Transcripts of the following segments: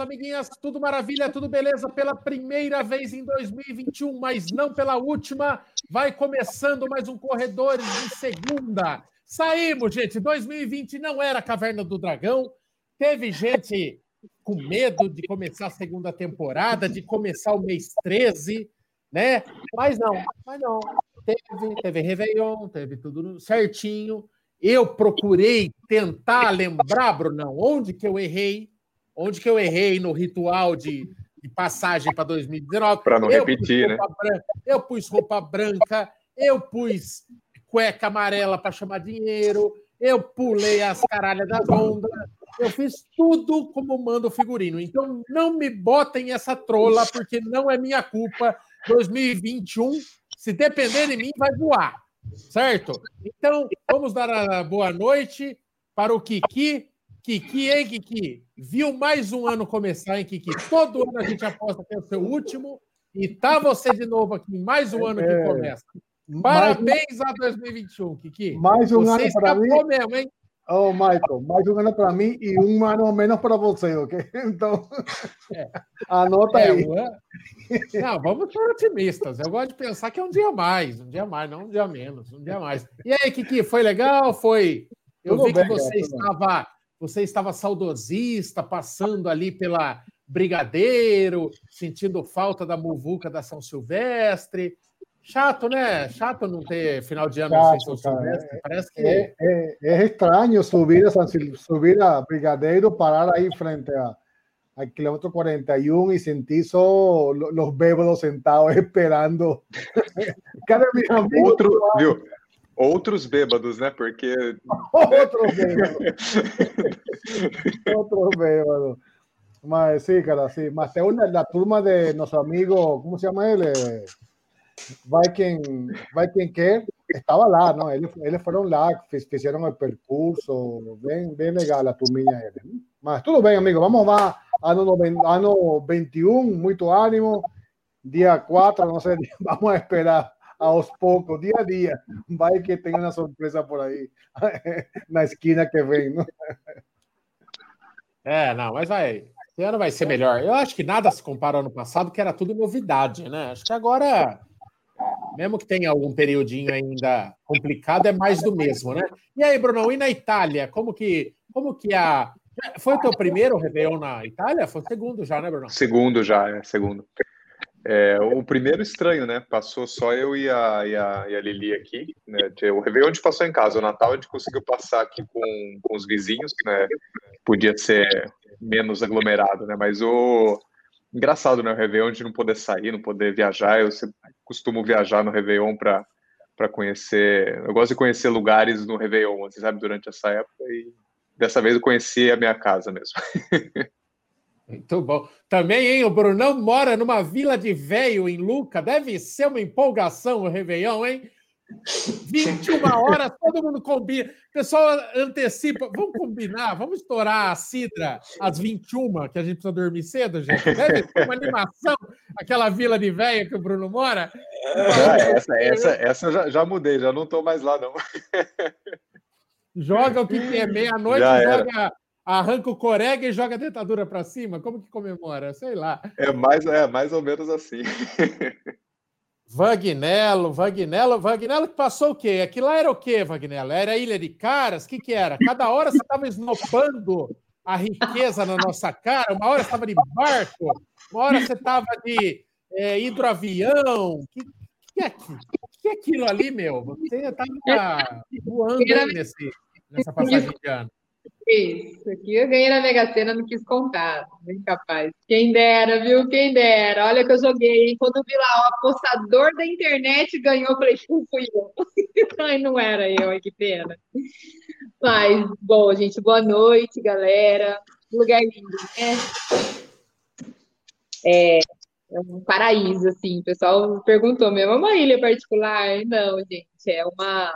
amiguinhas, tudo maravilha, tudo beleza pela primeira vez em 2021, mas não pela última. Vai começando mais um Corredores de Segunda. Saímos, gente. 2020 não era Caverna do Dragão. Teve gente com medo de começar a segunda temporada, de começar o mês 13, né? Mas não, mas não. Teve, teve Réveillon, teve tudo certinho. Eu procurei tentar lembrar, Brunão, onde que eu errei, onde que eu errei no ritual de, de passagem para 2019. Para não eu repetir, né? Branca, eu pus roupa branca, eu pus cueca amarela para chamar dinheiro, eu pulei as caralhas das ondas, eu fiz tudo como manda o figurino. Então não me botem essa trola, porque não é minha culpa. 2021, se depender de mim, vai voar. Certo? Então, vamos dar a boa noite para o Kiki. Kiki, hein, Kiki? Viu mais um ano começar, hein, Kiki? Todo ano a gente aposta que é o seu último. E tá você de novo aqui, mais um ano que é. começa. Parabéns a 2021, Kiki. Mais um você ano para mim. mesmo, hein? Oh, Michael, mais um ano para mim e um ano menos para você, ok? Então, é. anota é, aí. Não, vamos ser otimistas. Eu gosto de pensar que é um dia mais, um dia mais, não um dia menos, um dia mais. E aí, Kiki, foi legal? Foi. Eu tudo vi bem, que você é, estava, você estava saudosista, passando ali pela Brigadeiro, sentindo falta da muvuca da São Silvestre. Chato, né? Chato não ter final de ano Chato, sem São Silvestre. Parece que. É, é, é estranho subir a, subir a Brigadeiro, parar aí frente a al kilómetro 41 y sentí solo los bêbados sentados esperando. Cada Outro, viu? Outros bêbados, né? Porque. Outros bêbados. Outros bêbados. Mas sí, cara, sí. Tem una, la turma de nuestro amigo, ¿cómo se llama él? Eh, Viking, Viking que estaba lá, ¿no? Eles, eles foram lá, fizeram o percurso, bem, bem legal a turminha. Mas tudo bem, amigo, vamos lá ano, ano 21, muito ânimo. Dia 4, não sei, vamos esperar aos poucos, dia a dia. Vai que tem uma surpresa por aí, na esquina que vem. Não? É, não, mas vai. Esse ano vai ser melhor. Eu acho que nada se compara ao ano passado, que era tudo novidade, né? Acho que agora, mesmo que tenha algum periodinho ainda complicado, é mais do mesmo, né? E aí, Bruno, e na Itália? Como que, como que a, foi o teu primeiro Réveillon na Itália? Foi o segundo já, né, Bruno? Segundo já, é, segundo. É, o primeiro estranho, né? Passou só eu e a, e a, e a Lili aqui. Né? O Réveillon a gente passou em casa. O Natal a gente conseguiu passar aqui com, com os vizinhos, né? Podia ser menos aglomerado, né? Mas o... Engraçado, né? O Réveillon gente não poder sair, não poder viajar. Eu costumo viajar no Réveillon para para conhecer. Eu gosto de conhecer lugares no Réveillon, você sabe, durante essa época. E dessa vez eu conheci a minha casa mesmo. Muito bom. Também, hein, o Brunão mora numa vila de velho em Luca. Deve ser uma empolgação o Réveillon, hein? 21 horas, todo mundo combina. O pessoal antecipa. Vamos combinar, vamos estourar a Sidra às 21, que a gente precisa dormir cedo, gente. Deve ser uma animação, aquela vila de velho que o Bruno mora. essa, essa, essa eu já, já mudei, já não estou mais lá, não. Joga o que é meia-noite, joga, arranca o corega e joga a dentadura para cima. Como que comemora? Sei lá. É mais, é mais ou menos assim. Vagnello, Vagnello, Vagnello que passou o quê? Aquilo lá era o quê, Vagnello? Era Ilha de Caras? O que, que era? Cada hora você estava esnopando a riqueza na nossa cara, uma hora você estava de barco, uma hora você estava de é, hidroavião. Que, que, é, que é aquilo ali, meu? Você estava voando nesse, nessa passagem de ano. Isso, aqui eu ganhei na Mega Sena, não quis contar, bem capaz. Quem dera, viu? Quem dera. Olha que eu joguei, hein? Quando vi lá, o apostador da internet ganhou, falei, fui eu. Ai, não era eu, que pena. Mas, bom, gente, boa noite, galera. Lugar lindo, né? É, é um paraíso, assim. O pessoal perguntou mesmo, é uma ilha particular? Não, gente, é uma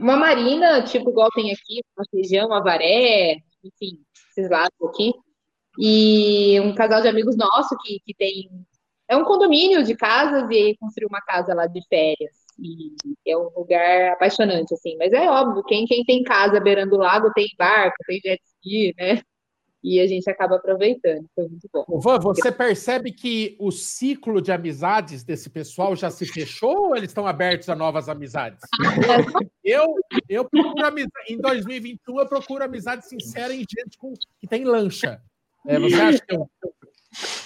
uma marina, tipo, igual tem aqui, uma região, Avaré, enfim, esses lados aqui. E um casal de amigos nosso que, que tem. É um condomínio de casas e construiu uma casa lá de férias. E é um lugar apaixonante, assim. Mas é óbvio, quem, quem tem casa beirando o lago tem barco, tem jet ski, né? E a gente acaba aproveitando. Foi muito bom. Van, você percebe que o ciclo de amizades desse pessoal já se fechou ou eles estão abertos a novas amizades? eu, eu procuro amizade. Em 2021, eu procuro amizade sincera em gente com, que tem lancha. É, você acha que eu,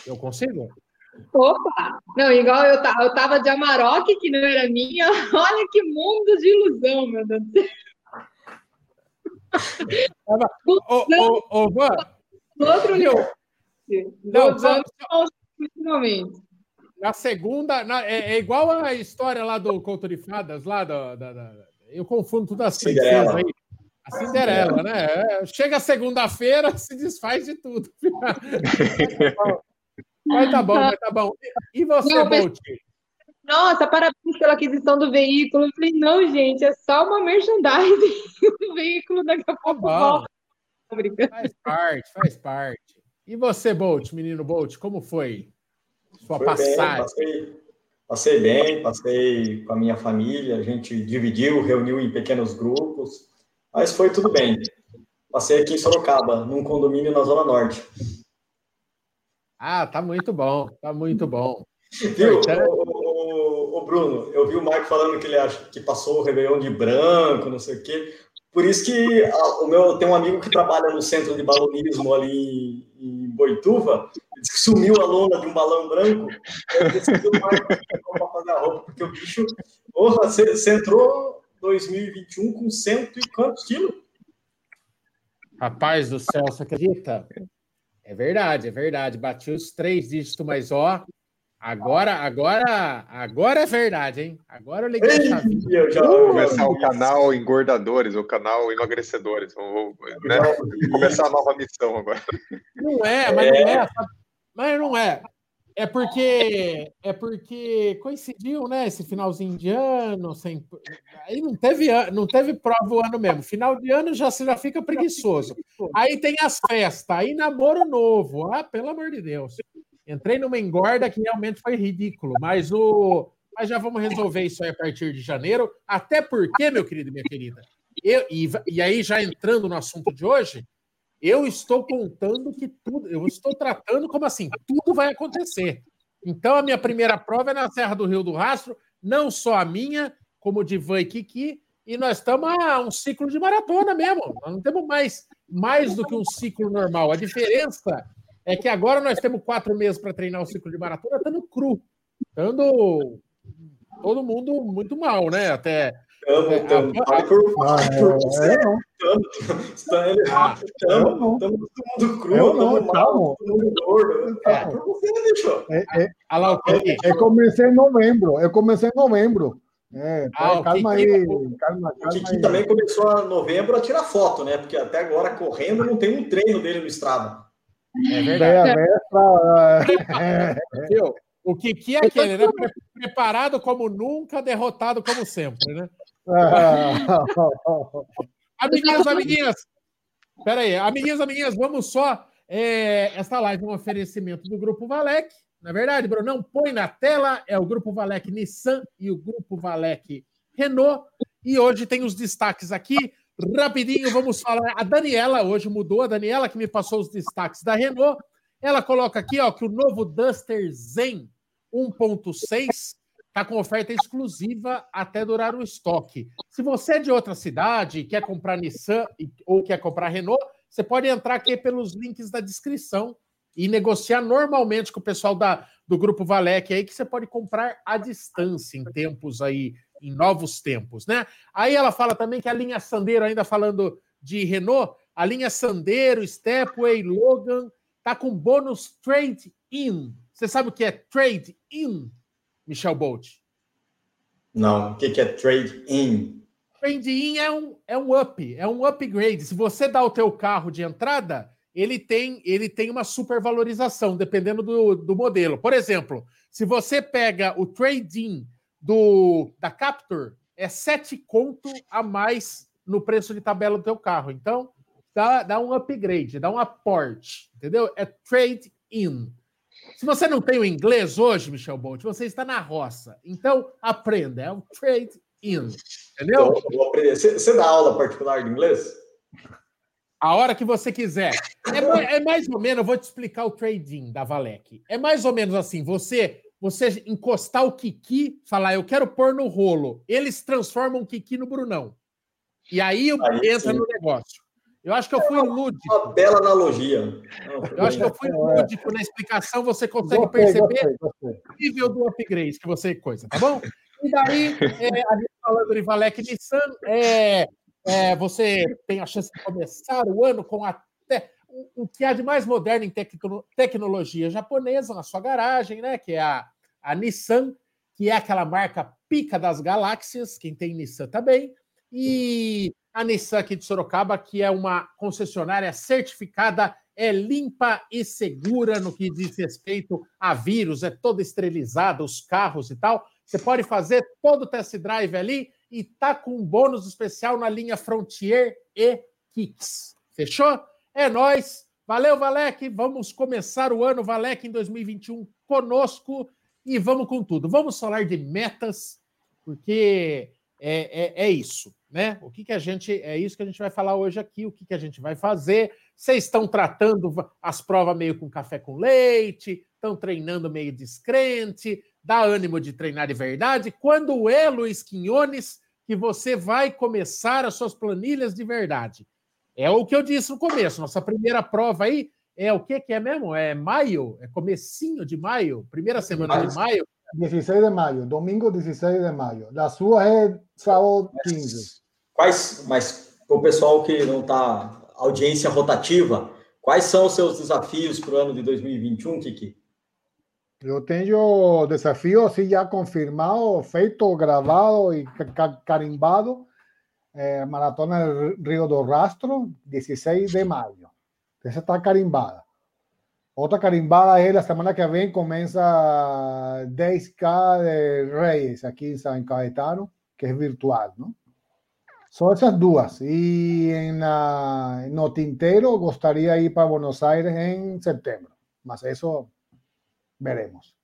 eu consigo? Opa! Não, igual eu, eu tava de Amarok, que não era minha. Olha que mundo de ilusão, meu Deus do céu. Ô, ô, ô, Van, Outro Meu, não, só, só, finalmente. Na segunda, na, é, é, igual a história lá do Conto de Fadas, lá da, da, da eu confundo tudo as princesas aí. A Cinderela, né? É, chega segunda-feira, se desfaz de tudo. Vai tá bom, vai tá bom. E você, não, Bolt? Nossa, parabéns pela aquisição do veículo. Eu falei, não, gente, é só uma merchandising. o veículo daqui a pouco volta. Faz parte, faz parte. E você, Bolt, menino Bolt, como foi sua foi passagem? Bem, passei, passei bem, passei com a minha família, a gente dividiu, reuniu em pequenos grupos, mas foi tudo bem. Passei aqui em Sorocaba, num condomínio na Zona Norte. Ah, tá muito bom, tá muito bom. Viu, o, o, Bruno, eu vi o Marco falando que ele acha que passou o Réveillon de branco, não sei o quê. Por isso que a, o meu tem um amigo que trabalha no centro de balonismo ali em, em Boituva, disse que sumiu a lona de um balão branco. Fazer a roupa, porque o bicho. Porra, você entrou 2021 com cento e quantos quilos? Rapaz do céu, você acredita? É verdade, é verdade. Bati os três dígitos, mas ó, Agora, agora, agora é verdade, hein? Agora eu liguei a chave. Eu já vou começar o canal Engordadores, o canal Emagrecedores. Vou, né? começar a nova missão agora. Não é, mas não é. Mas não é. É porque é porque coincidiu, né? Esse finalzinho de ano, sem... aí não teve não teve prova o ano mesmo. Final de ano já você já fica preguiçoso. Aí tem as festas, aí namoro novo. Ah, pelo amor de Deus. Entrei numa engorda que realmente foi ridículo, mas o. Mas já vamos resolver isso aí a partir de janeiro. Até porque, meu querido e minha querida, eu, e, e aí já entrando no assunto de hoje, eu estou contando que tudo, eu estou tratando como assim, tudo vai acontecer. Então, a minha primeira prova é na Serra do Rio do Rastro, não só a minha, como de Van e Kiki, e nós estamos a um ciclo de maratona mesmo. Nós não temos mais, mais do que um ciclo normal. A diferença é que agora nós temos quatro meses para treinar o ciclo de maratona, estando cru. Estando todo mundo muito mal, né? Até. Estamos, estamos, todo mundo cru, estamos mal, todo mundo gordo. É você, bicho. Eu comecei em novembro, eu comecei em novembro. É, ah, calma aí, calma, calma O Kiki também começou em novembro a tirar foto, né? Porque até agora correndo não tem um treino dele no Strava. É verdade. Viu? O que, que é aquele, né? Preparado como nunca, derrotado como sempre, né? amiguinhos, amiguinhas, pera aí, amiguinhos, amiguinhas, vamos só. É, essa live é um oferecimento do Grupo Valec. Na é verdade, Bruno, não põe na tela, é o Grupo Valec Nissan e o Grupo Valec Renault. E hoje tem os destaques aqui. Rapidinho, vamos falar. A Daniela hoje mudou, a Daniela que me passou os destaques da Renault. Ela coloca aqui ó, que o novo Duster Zen 1.6 está com oferta exclusiva até durar o estoque. Se você é de outra cidade, quer comprar Nissan ou quer comprar Renault, você pode entrar aqui pelos links da descrição e negociar normalmente com o pessoal da, do Grupo Valec aí, que você pode comprar à distância em tempos aí em novos tempos, né? Aí ela fala também que a linha Sandero, ainda falando de Renault, a linha Sandero, Stepway, Logan, tá com bônus trade-in. Você sabe o que é trade-in, Michel Bolt? Não, o que, que é trade-in? Trade-in é um, é um up, é um upgrade. Se você dá o teu carro de entrada, ele tem, ele tem uma supervalorização, dependendo do, do modelo. Por exemplo, se você pega o trade-in do da Captur é sete conto a mais no preço de tabela do teu carro. Então, dá, dá um upgrade, dá um aporte, entendeu? É trade in. Se você não tem o inglês hoje, Michel Bolt, você está na roça. Então, aprenda, é um trade in. Entendeu? Então, vou aprender. Você, você dá aula particular de inglês? A hora que você quiser. É, é mais ou menos, eu vou te explicar o trading da Valec. É mais ou menos assim, você você encostar o Kiki, falar, eu quero pôr no rolo. Eles transformam o Kiki no Brunão. E aí, aí entra sim. no negócio. Eu acho que eu fui é uma, lúdico. Uma bela analogia. Eu acho que eu fui lúdico na explicação, você consegue perceber o nível do upgrade que você coisa, tá bom? E daí, é, a gente falando de Valec Nissan, é, é, você tem a chance de começar o ano com até o que há de mais moderno em tecno, tecnologia japonesa na sua garagem, né? Que é a, a Nissan, que é aquela marca pica das galáxias, quem tem Nissan também, e a Nissan aqui de Sorocaba, que é uma concessionária certificada, é limpa e segura no que diz respeito a vírus, é toda esterilizada, os carros e tal. Você pode fazer todo o test drive ali e tá com um bônus especial na linha Frontier e Kicks. Fechou? É nós. Valeu, Valek. Vamos começar o ano Valek em 2021 conosco e vamos com tudo. Vamos falar de metas, porque é, é, é, isso, né? O que, que a gente é isso que a gente vai falar hoje aqui, o que, que a gente vai fazer. Vocês estão tratando as provas meio com café com leite, estão treinando meio descrente, dá ânimo de treinar de verdade. Quando é, Luiz Quinones, que você vai começar as suas planilhas de verdade? É o que eu disse no começo. Nossa primeira prova aí é o que que é mesmo? É maio? É comecinho de maio? Primeira semana de maio? 16 de maio, domingo 16 de maio. Da sua é sábado 15. Quais, mas o pessoal que não está audiência rotativa, quais são os seus desafios para o ano de 2021, Kiki? Eu tenho desafio assim já confirmado, feito, gravado e carimbado. Eh, Maratona Rio do Rastro, 16 de maio. Essa está carimbada. Outra carimbada é a semana que vem começa 10K de Reis aqui em São Caetano, que é virtual, não? São essas duas. E em, na, no Tinteiro, gostaria de ir para Buenos Aires em setembro. Mas isso veremos.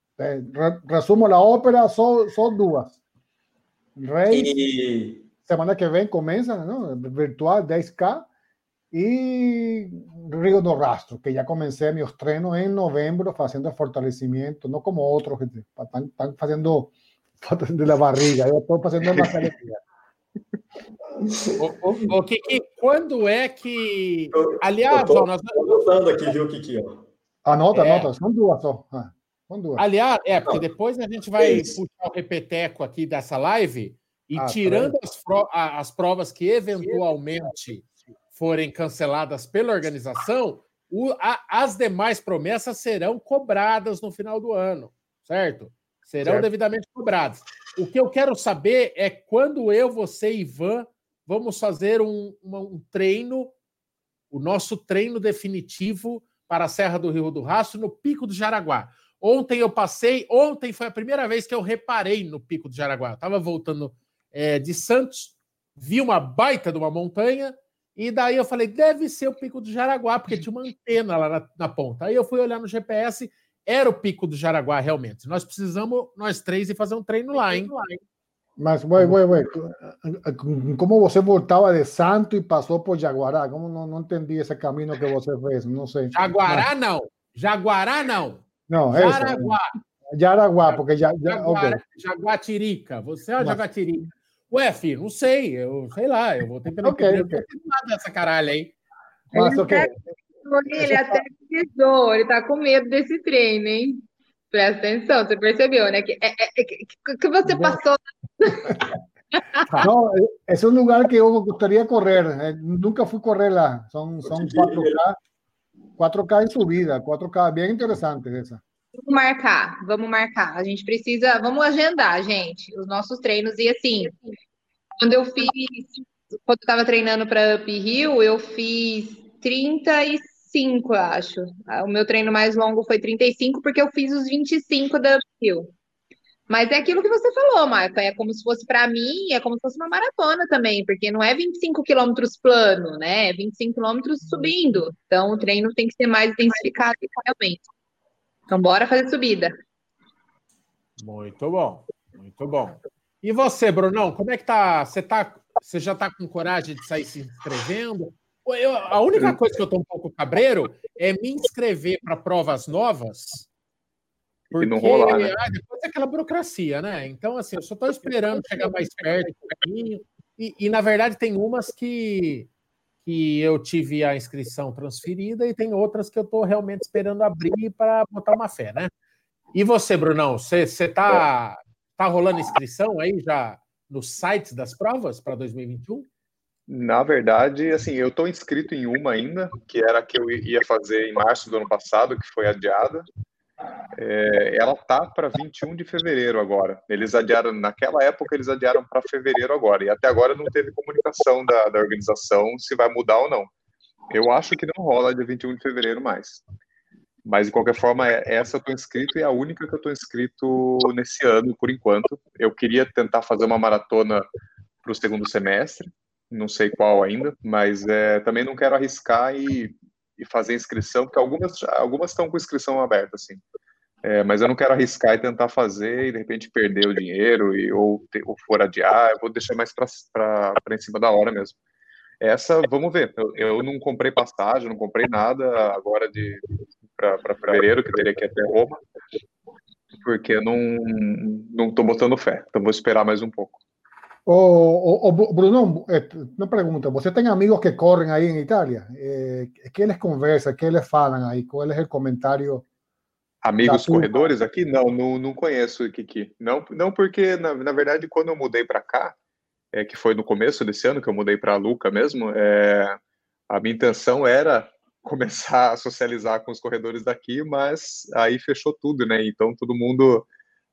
Resumo la ópera, son, son duas. Rey, y... semana que vem começa, ¿no? virtual 10K, y Río do Rastro, que ya comencé mis treinos en novembro haciendo fortalecimiento, no como otros que están, están haciendo de la barriga, eu estou fazendo uma academia. O, o, o Kiki, quando é que. Aliás, eu tô, nós... anotando aqui, viu, Kiki? Anota, é... anota, são duas só. Ah. Aliás, é, porque depois a gente vai é puxar o repeteco aqui dessa live e ah, tirando as, as, provas que eventualmente forem canceladas pela organização, o, a, as demais promessas serão cobradas no final do ano, certo? Serão certo. devidamente cobradas. O que eu quero saber é quando eu, você e Ivan vamos fazer um, uma, um treino, o nosso treino definitivo para a Serra do Rio do Rastro no Pico do Jaraguá. Ontem eu passei, ontem foi a primeira vez que eu reparei no Pico do Jaraguá. Estava voltando é, de Santos, vi uma baita de uma montanha, e daí eu falei, deve ser o Pico do Jaraguá, porque tinha uma antena lá na, na ponta. Aí eu fui olhar no GPS, era o Pico do Jaraguá realmente. Nós precisamos, nós três, ir fazer um treino lá, hein? Mas, ué, ué, ué, como você voltava de Santo e passou por Jaguará? Como não, não entendi esse caminho que você fez? Não sei. Jaguará não. Jaguará não. Não, é Jaraguá. Jaraguá, porque já. já Jaguara, okay. Jaguatirica. Você é Mas... Jaguatirica. Ué, filho, não sei. Eu sei lá. Eu vou ter que okay, okay. nada dessa caralho aí. Mas, ele, okay. ele até pesou, ele tá com medo desse treino, hein? Presta atenção, você percebeu, né? Que, é, é, é que, que você passou. Não, é um lugar que eu gostaria de correr. Nunca fui correr lá. São, são 4K. 4K em subida, 4K bem interessante essa. Vamos marcar, vamos marcar. A gente precisa, vamos agendar, gente, os nossos treinos. E assim, quando eu fiz, quando eu estava treinando para Up Hill, eu fiz 35, acho. O meu treino mais longo foi 35, porque eu fiz os 25 da Up Hill. Mas é aquilo que você falou, Marca. É como se fosse para mim, é como se fosse uma maratona também, porque não é 25 quilômetros plano, né? É 25 quilômetros subindo. Então o treino tem que ser mais intensificado realmente. Então, bora fazer subida. Muito bom, muito bom. E você, Brunão, como é que tá? Você, tá, você já está com coragem de sair se inscrevendo? Eu, a única coisa que eu estou um pouco cabreiro é me inscrever para provas novas. Porque, e não rolar, né? ah, depois é aquela burocracia, né? Então, assim, eu só estou esperando chegar mais perto um pouquinho. E, e, na verdade, tem umas que, que eu tive a inscrição transferida e tem outras que eu estou realmente esperando abrir para botar uma fé, né? E você, Brunão, você está tá rolando inscrição aí já nos sites das provas para 2021? Na verdade, assim, eu estou inscrito em uma ainda, que era a que eu ia fazer em março do ano passado, que foi adiada. É, ela tá para 21 de fevereiro agora. Eles adiaram, naquela época, eles adiaram para fevereiro agora. E até agora não teve comunicação da, da organização se vai mudar ou não. Eu acho que não rola dia 21 de fevereiro mais. Mas, de qualquer forma, é, essa eu estou inscrito e é a única que eu estou inscrito nesse ano, por enquanto. Eu queria tentar fazer uma maratona para o segundo semestre, não sei qual ainda, mas é, também não quero arriscar e, e, fazer inscrição, porque algumas algumas estão com inscrição aberta, assim. É, mas eu não quero arriscar e tentar fazer e de repente perder o dinheiro e, ou, ou for adiar, eu vou deixar mais para em cima da hora mesmo. Essa, vamos ver. Eu, eu não comprei passagem, não comprei nada agora de para fevereiro, que teria que ir até Roma, porque não não estou botando fé. Então vou esperar mais um pouco. O, o, Bruno, eh, uma pergunta: você tem amigos que correm aí em Itália? Eh, que eles conversam? Que eles falam aí? Qual é o comentário? Amigos corredores aqui? Não, não, não conheço o Kiki. Não, não porque, na, na verdade, quando eu mudei para cá, é, que foi no começo desse ano que eu mudei para Luca mesmo, é, a minha intenção era começar a socializar com os corredores daqui, mas aí fechou tudo, né? Então todo mundo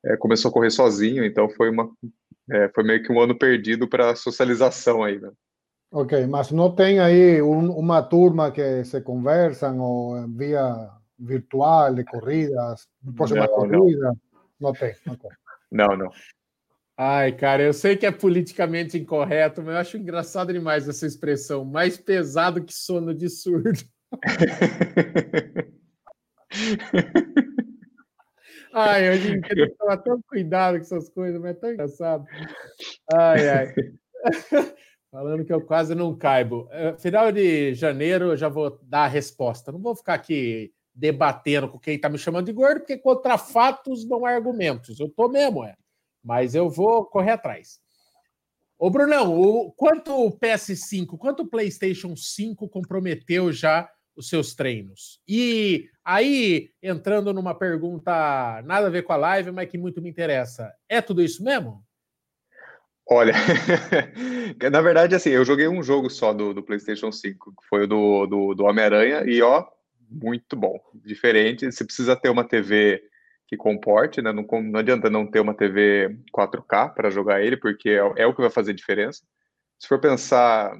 é, começou a correr sozinho, então foi uma é, foi meio que um ano perdido para socialização aí, né? Ok, mas não tem aí um, uma turma que se conversam ou via virtual de corridas, próxima não, corrida? Não. não tem. Okay. Não, não. Ai, cara, eu sei que é politicamente incorreto, mas eu acho engraçado demais essa expressão. Mais pesado que sono de surdo. ai, hoje em que tomar tanto cuidado com essas coisas, mas é tão engraçado. Ai, ai. Falando que eu quase não caibo. É, final de janeiro eu já vou dar a resposta. Não vou ficar aqui debatendo com quem está me chamando de gordo, porque contra fatos não há argumentos. Eu tô mesmo, é. Mas eu vou correr atrás. Ô, Brunão, o, quanto o PS5, quanto o PlayStation 5 comprometeu já os seus treinos? E aí, entrando numa pergunta nada a ver com a live, mas que muito me interessa, é tudo isso mesmo? Olha, na verdade, assim, eu joguei um jogo só do, do PlayStation 5, que foi o do, do, do Homem-Aranha, e ó, muito bom. Diferente, você precisa ter uma TV que comporte, né? Não, não adianta não ter uma TV 4K para jogar ele, porque é, é, o que vai fazer diferença. Se for pensar,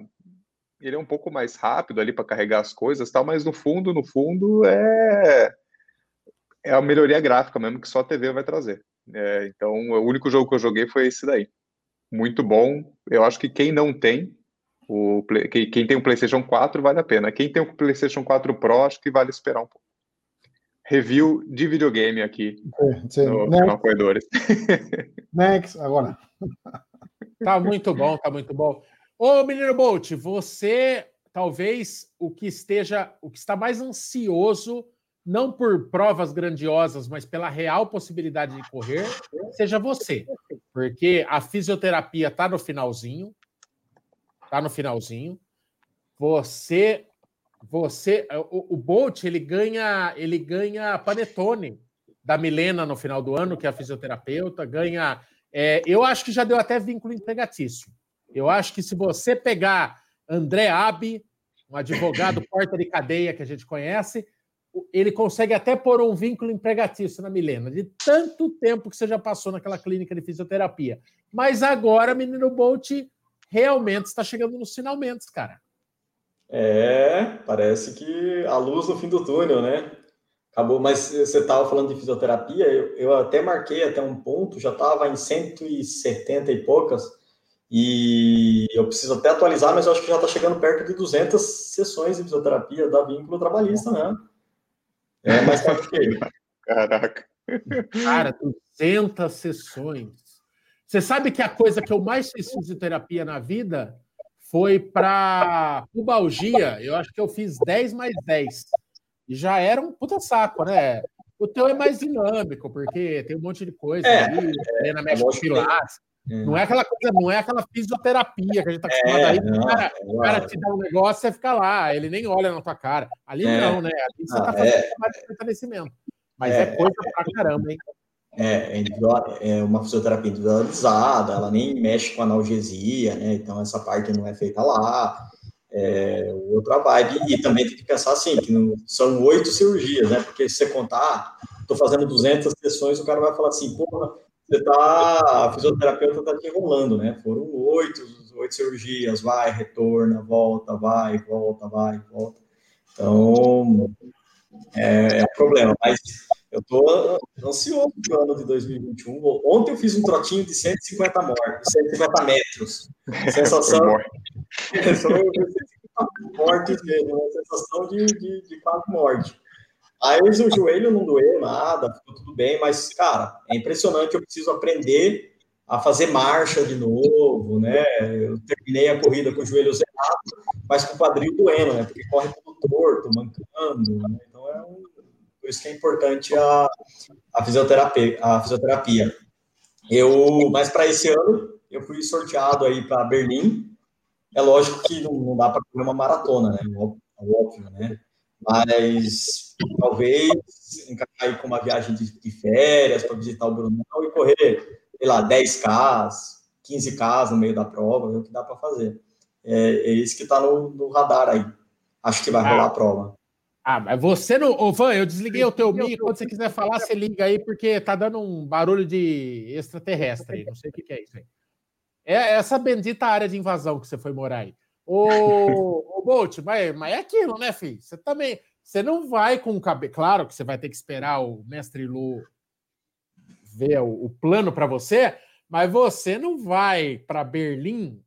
ele é um pouco mais rápido ali para carregar as coisas, tal, mas no fundo, no fundo é é a melhoria gráfica mesmo que só a TV vai trazer. É, então, o único jogo que eu joguei foi esse daí. Muito bom. Eu acho que quem não tem o quem tem o PlayStation 4 vale a pena. Quem tem o PlayStation 4 Pro acho que vale esperar um pouco review de videogame aqui sim, sim. no Next. Corredores. Next, agora. Tá muito bom, tá muito bom. Ô, menino Bolt, você talvez o que esteja, o que está mais ansioso, não por provas grandiosas, mas pela real possibilidade de correr, seja você. Porque a fisioterapia tá no finalzinho. Tá no finalzinho. Você você, o, o Bolt, ele ganha, ele ganha panetone da Milena no final do ano, que é a fisioterapeuta, ganha. É, eu acho que já deu até vínculo empregatício. Eu acho que se você pegar André Abi, um advogado porta de cadeia que a gente conhece, ele consegue até pôr um vínculo empregatício na Milena, de tanto tempo que você já passou naquela clínica de fisioterapia. Mas agora, menino Bolt, realmente está chegando nos finalmente, cara. É, parece que a luz no fim do túnel, né? Acabou, mas você estava falando de fisioterapia, eu, eu, até marquei até um ponto, já estava em 170 e poucas, e eu preciso até atualizar, mas eu acho que já está chegando perto de 200 sessões de fisioterapia da vínculo trabalhista, né? É mais forte que Caraca. Cara, 200 sessões. Você sabe que a coisa que eu mais fiz fisioterapia na vida foi para pubalgia, eu acho que eu fiz 10 mais 10. E já era um puta saco, né? O teu é mais dinâmico, porque tem um monte de coisa É, ali, é, na mexe com pilates. É. Não é aquela coisa, não é aquela fisioterapia que a gente tá acostumado É, aí. não, o, cara, é, o cara te dá um negócio, você fica lá, ele nem olha na tua cara. Ali É. não, né? Ali você Ah, tá fazendo é. trabalho de fortalecimento. Mas É, é, coisa pra caramba, hein? É, é é uma fisioterapia individualizada, ela nem mexe com analgesia, né? Então essa parte não é feita lá. É outra vibe. E também tem que pensar assim, que não- são oito cirurgias, né? Porque se você contar, estou fazendo 200 sessões, o cara vai falar assim, porra, você tá, a fisioterapeuta tá te enrolando, né? Foram oito, oito cirurgias, vai, retorna, volta, vai, volta, vai, volta. Então, é, é um problema. Mas eu tô ansioso pro ano de 2021. Ontem eu fiz um trotinho de 150 mortes, 150 metros. Sensação. 150 mortes mesmo, uma sensação de, de, de quase morte. Aí o joelho não doeu nada, ficou tudo bem, mas, cara, é impressionante. Eu preciso aprender a fazer marcha de novo, né? Eu terminei a corrida com o joelho zerado, mas com o quadril doendo, né? Porque corre tudo torto, mancando, né? Então é um, por isso que é importante a, a fisioterapia. A fisioterapia. Eu, mas para esse ano eu fui sorteado aí para Berlim. É lógico que não, não dá para correr uma maratona, né? Óbvio, né? Mas talvez encaixar aí com uma viagem de, de férias para visitar o Brunão e correr, sei lá, 10K, 15K no meio da prova, é o que dá para fazer. É, é isso que está no, no, radar aí. Acho que vai rolar a prova. Ah, mas você não. Ô, Van, eu desliguei o teu mic. Quando você quiser falar, você liga aí, porque tá dando um barulho de extraterrestre aí. Não sei o que, que é isso aí. É essa bendita área de invasão que você foi morar aí. Ô, ô Bolt, mas, mas é aquilo, né, filho? Você também. Você não vai com o cabelo. Claro que você vai ter que esperar o mestre Lu ver o, o plano para você, mas você não vai para Berlim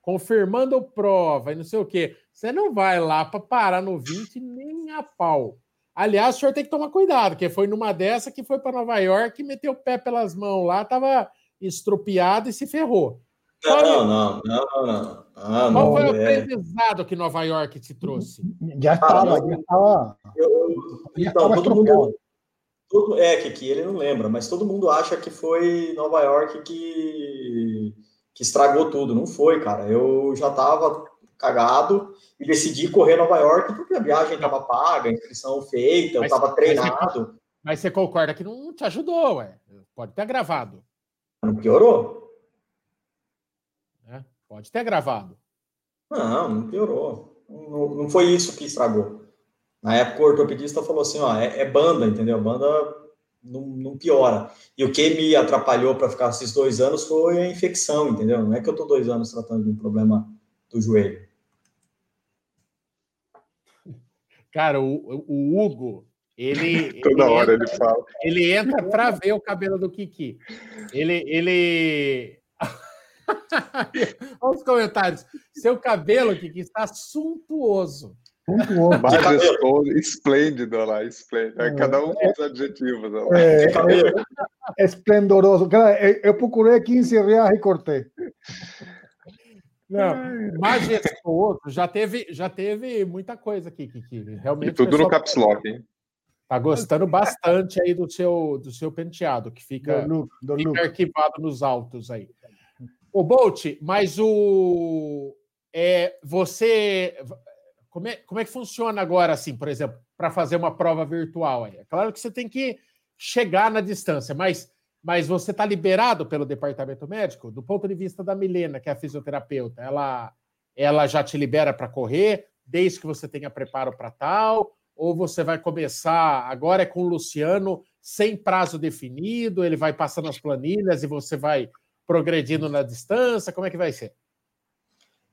confirmando prova e não sei o quê. Você não vai lá para parar no 20 nem a pau. Aliás, o senhor tem que tomar cuidado, porque foi numa dessa que foi para Nova York, meteu o pé pelas mãos lá, tava estrupiado e se ferrou. Não, não, não, não, não. Ah, Qual foi o é... aprendizado que Nova York te trouxe? Já estava, Ah, não. já estava. Eu, então, estava todo mundo. Todo, é, que, que ele não lembra, mas todo mundo acha que foi Nova York que, que estragou tudo. Não foi, cara. Eu já tava cagado e decidi correr Nova York porque a viagem estava paga, a inscrição feita, eu Mas- estava mas- treinado. Mas você concorda que não te ajudou, ué? Pode ter gravado, Não piorou? Pode ter gravado. Não, não piorou. Não, não foi isso que estragou. Na época, o ortopedista falou assim: ó, é, é banda, entendeu? A banda não, não piora. E o que me atrapalhou para ficar esses dois anos foi a infecção, entendeu? Não é que eu tô dois anos tratando de um problema do joelho. Cara, o, o Hugo, ele. Toda ele hora entra- ele fala. Ele entra para ver o cabelo do Kiki. Ele. ele... Olha os comentários. Seu cabelo, Kiki, está suntuoso. Pontuoso. Majestoso, esplêndido olha lá, esplêndido. É, Cada um com os adjetivos. É, cabelo. é esplendoroso. Cara, eu, procurei 15 reais e cortei. Não, majestoso. Já teve, já teve muita coisa aqui, Kiki. Realmente. E tudo no caps lock, hein? Tá gostando bastante aí do seu, do seu penteado, que fica, Do look, do fica look. arquivado nos altos aí. O Bolt, mas o. É, você. Como é, como é que funciona agora, assim, por exemplo, para fazer uma prova virtual aí? É claro que você tem que chegar na distância, mas, mas você está liberado pelo departamento médico? Do ponto de vista da Milena, que é a fisioterapeuta, ela, ela já te libera para correr, desde que você tenha preparo para tal? Ou você vai começar agora é com o Luciano, sem prazo definido, ele vai passando as planilhas e você vai progredindo na distância? Como é que vai ser?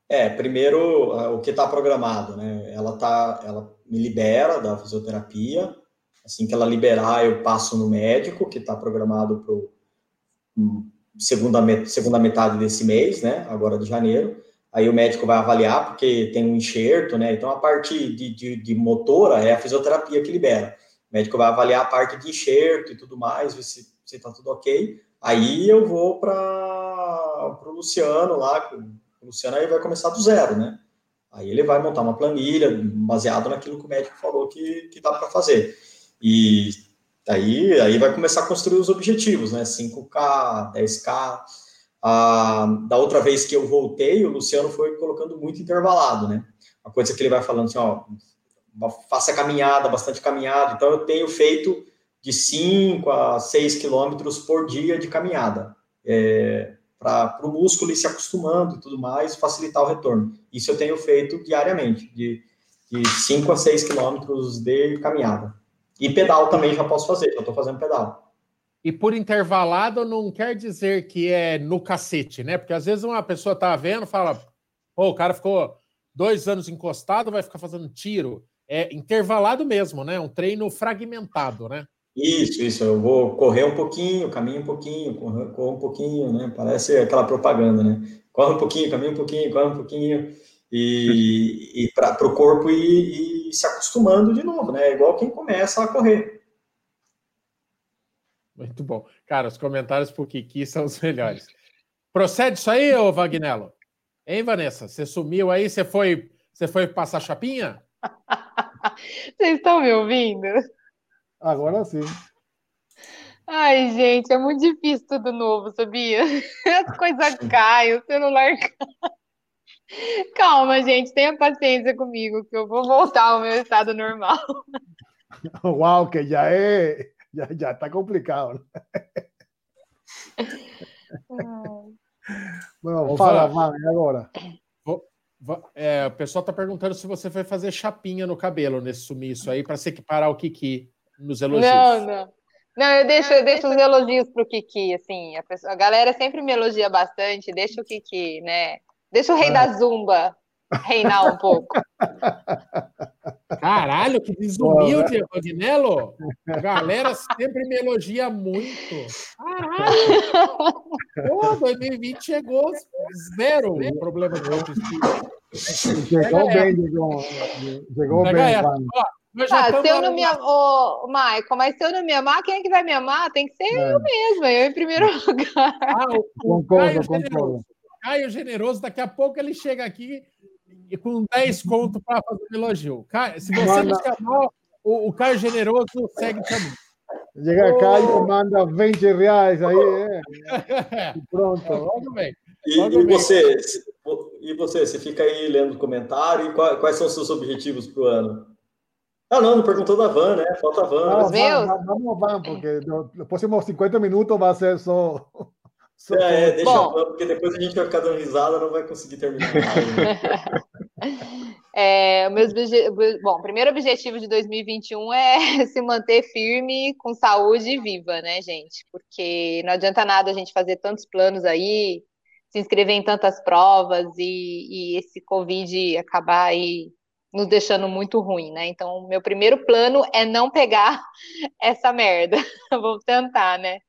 É, primeiro, o que está programado, né? Ela tá, ela me libera da fisioterapia. Assim que ela liberar, eu passo no médico, que está programado para segunda, met- segunda metade desse mês, né? Agora de janeiro. Aí o médico vai avaliar, porque tem um enxerto, né? Então a parte de, de, de motora é a fisioterapia que libera. O médico vai avaliar a parte de enxerto e tudo mais, ver se, se tá tudo ok. Aí eu vou para o Luciano lá, O Luciano aí vai começar do zero, né? Aí ele vai montar uma planilha baseado naquilo que o médico falou que, que dá para fazer. E aí, aí vai começar a construir os objetivos, né? 5K, 10K. Ah, da outra vez que eu voltei, o Luciano foi colocando muito intervalado, né? Uma coisa que ele vai falando assim, ó, faça caminhada, bastante caminhada. Então, eu tenho feito de 5 a 6 quilômetros por dia de caminhada. É, para o músculo ir se acostumando e tudo mais, facilitar o retorno. Isso eu tenho feito diariamente, de, de 5 a 6 quilômetros de caminhada. E pedal também já posso fazer, já estou fazendo pedal. E por intervalado não quer dizer que é no cacete, né? Porque às vezes uma pessoa tá vendo fala, pô, o cara ficou dois anos encostado, vai ficar fazendo tiro. É intervalado mesmo, né? Um treino fragmentado, né? Isso, isso. Eu vou correr um pouquinho, caminho um pouquinho, correr, correr um pouquinho, né? Parece aquela propaganda, né? Corre um pouquinho, caminha um pouquinho, corre um pouquinho. E, e para o corpo ir, ir, se acostumando de novo, né? Igual quem começa a correr. Muito bom. Cara, os comentários pro Kiki são os melhores. Procede isso aí, ô Vagnello? Hein, Vanessa? Você sumiu aí? Você foi, você foi passar chapinha? Vocês estão me ouvindo? Agora sim. Ai, gente, é muito difícil tudo novo, sabia? As coisas caem, o celular cai. Calma, gente, tenha paciência comigo, que eu vou voltar ao meu estado normal. Uau, que já é. Já, já tá complicado. Bom, fala, vai, agora. É, o pessoal está perguntando se você foi fazer chapinha no cabelo nesse sumiço aí para se equiparar ao Kiki nos elogios. Não, não. Não, eu deixo, eu deixo os elogios pro Kiki, assim. A, pessoa, a galera sempre me elogia bastante, deixa o Kiki, né? Deixa o rei da Zumba reinar um pouco. Caralho, que desumilde, Rodinello. A galera sempre me elogia muito. Caralho! Pô, 2020 chegou zero o problema de autoestima. Chegou bem, Diego. Chegou bem, Ó, ah, se eu não me amar, oh, Michael, mas se eu não me amar, quem é que vai me amar? Tem que ser é. eu mesma, eu em primeiro lugar. Ah, o, o concordo, Caio concordo. Generoso. Caio Generoso, daqui a pouco ele chega aqui e com 10 conto para fazer um elogio. se você manda... não se amar, o, o, Caio Generoso segue também. Chega oh. Caio, manda 20 reais aí, é. E pronto. Logo bem. E, e você, e você, você fica aí lendo comentário, e quais, quais são os seus objetivos para o ano? Ah, não, não perguntou da van, né? Falta a van. Não, né? vamos ao van, porque nos próximos 50 minutos vai ser só. só é, é, deixa Bom, a van, porque depois a gente vai ficar dando risada não vai conseguir terminar. é, meus Bom, o primeiro objetivo de 2021 é se manter firme, com saúde e viva, né, gente? Porque não adianta nada a gente fazer tantos planos aí, se inscrever em tantas provas e, e esse Covid acabar aí nos deixando muito ruim, né? Então, meu primeiro plano é não pegar essa merda. Vou tentar, né?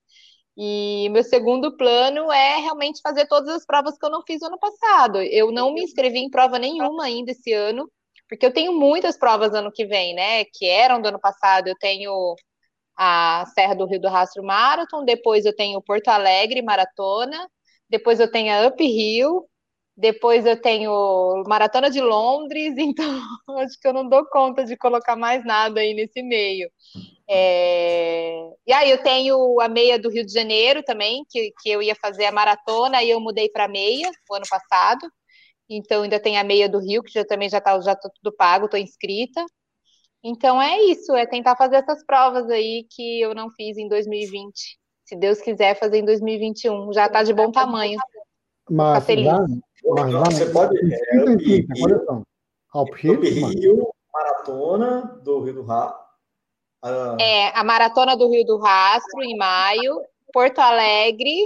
E meu segundo plano é realmente fazer todas as provas que eu não fiz ano passado. Eu não me inscrevi em prova nenhuma ainda esse ano, porque eu tenho muitas provas ano que vem, né? Que eram do ano passado. Eu tenho a Serra do Rio do Rastro Marathon, depois eu tenho Porto Alegre Maratona, depois eu tenho a Up Rio, depois eu tenho Maratona de Londres, então acho que eu não dou conta de colocar mais nada aí nesse meio. É... E aí eu tenho a meia do Rio de Janeiro também, que, que eu ia fazer a maratona, e eu mudei para meia o ano passado. Então ainda tem a meia do Rio, que já também já está já tá tudo pago, estou inscrita. Então é isso, é tentar fazer essas provas aí que eu não fiz em 2020. Se Deus quiser fazer em 2021, já está de bom tamanho. Mas, mas então, você pode. É, up, Rio, Rio, Maratona do Rio do Rastro. Ah. É, a Maratona do Rio do Rastro, em maio. Porto Alegre.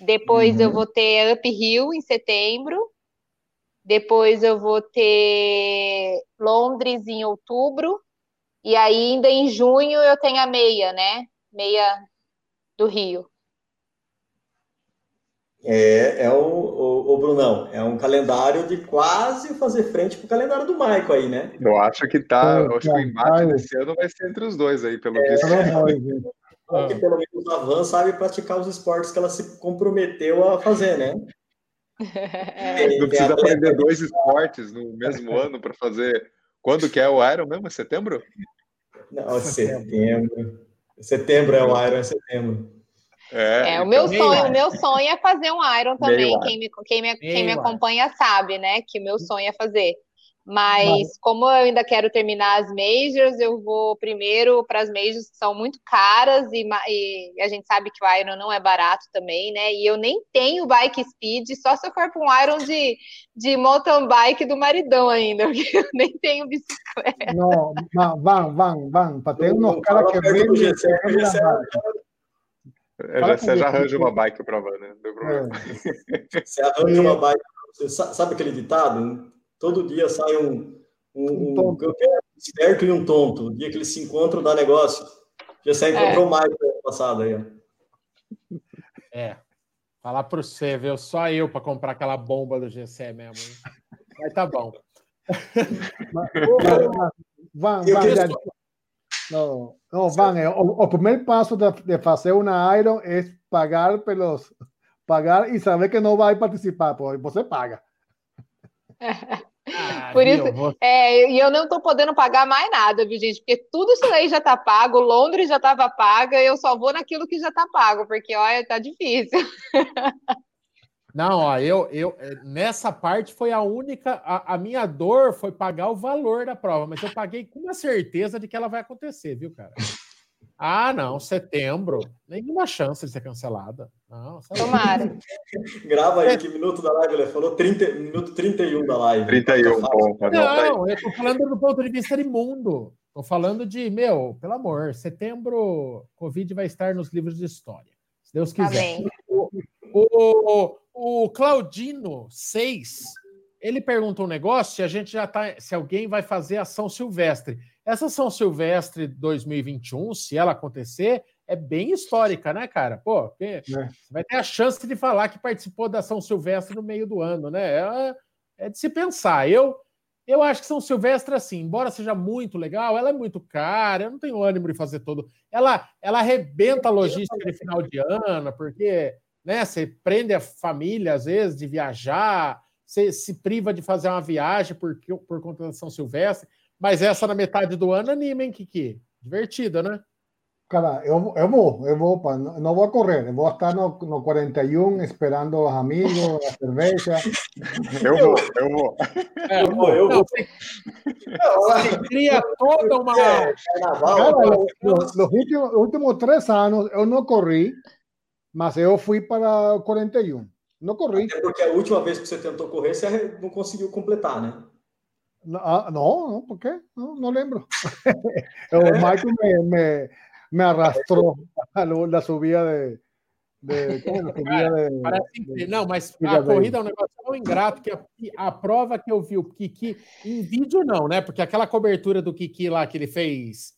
Depois uhum. eu vou ter Up Rio, em setembro. Depois eu vou ter Londres, em outubro. E ainda em junho eu tenho a meia, né? Meia do Rio. É, é o, o, o, Brunão, é um calendário de quase fazer frente pro calendário do Maico aí, né? Eu acho que tá. Eu acho que o embate desse ano vai ser entre os dois aí, pelo é, visto. É, que pelo menos a Van sabe praticar os esportes que ela se comprometeu a fazer, né? Não precisa aprender dois esportes no mesmo ano para fazer. Quando que é o Iron mesmo? É setembro? Não, setembro. Setembro é o Iron, é setembro. É, é o meu então, sonho, o meu sonho é fazer um Iron também. Quem me, quem me, quem me acompanha sabe, né? Que o meu sonho é fazer. Mas como eu ainda quero terminar as majors, eu vou primeiro para as majors que são muito caras e, e, a gente sabe que o Iron não é barato também, né? E eu nem tenho bike speed, só se eu for para um Iron de, de mountain bike do maridão ainda, porque eu nem tenho bicicleta. Não, não vão, vão, vão. Para ter uns caras que vêm. Você já arranja uma bike para a né? É. Você arranja uma bike. Sabe aquele ditado? Todo dia sai um, um, um, um esperto e um tonto. O dia que eles se encontram, dá negócio. Já se encontrou é. mais no passado aí. É. Falar para você, viu? Só eu para comprar aquela bomba do GC mesmo. Hein? Mas tá bom. Van, Van, não, não, Van, é, o, o primeiro passo de, de, fazer uma Iron é pagar pelos pagar e saber que não vai participar, pô, você paga. Ah, Por isso, é, e eu não estou podendo pagar mais nada, viu, gente? Porque tudo isso aí já está pago, Londres já estava paga, eu só vou naquilo que já está pago, porque olha, tá difícil. Não, ó, eu, eu nessa parte foi a única, a, a, minha dor foi pagar o valor da prova, mas eu paguei com uma certeza de que ela vai acontecer, viu, cara? Ah, não, setembro. Nenhuma chance de ser cancelada. Não, Tomara. Grava aí que minuto da live ele falou 30, minuto 31 da live. 31, bom. Não, eu tô falando do ponto de vista de mundo. Tô falando de, meu, pelo amor, setembro, Covid vai estar nos livros de história. Se Deus quiser. O, o, o Claudino 6, ele pergunta um negócio se a gente já tá. Se alguém vai fazer ação silvestre. Essa São Silvestre 2021, se ela acontecer, é bem histórica, né, cara? Pô, é. vai ter a chance de falar que participou da São Silvestre no meio do ano, né? É, é de se pensar. Eu, eu acho que São Silvestre, assim, embora seja muito legal, ela é muito cara, eu não tenho ânimo de fazer todo. Ela, ela arrebenta a logística de final de ano, porque né, você prende a família, às vezes, de viajar, você se priva de fazer uma viagem por, por conta da São Silvestre. Mas essa na metade do ano anima, hein, Kiki? Divertida, né? Cara, eu, eu vou, eu vou, pa, não, não vou correr, eu vou estar no, no 41 esperando os amigos, a cerveja. Eu vou, eu vou. É, eu vou, eu vou. Você cria toda uma. É, Cara, los últimos, últimos três anos eu não corri, mas eu fui para o 41. Não corri. Até porque a última vez que você tentou correr, você não conseguiu completar, né? Ah, no, no, ¿por qué? No, no lembro. o Michael me, me, me, arrastrou a la subida de. de, subida de, Parece, não, mas a corrida é um negócio tão ingrato que a, a, prova que eu vi o Kiki, em vídeo não, né? Porque aquela cobertura do Kiki lá que ele fez,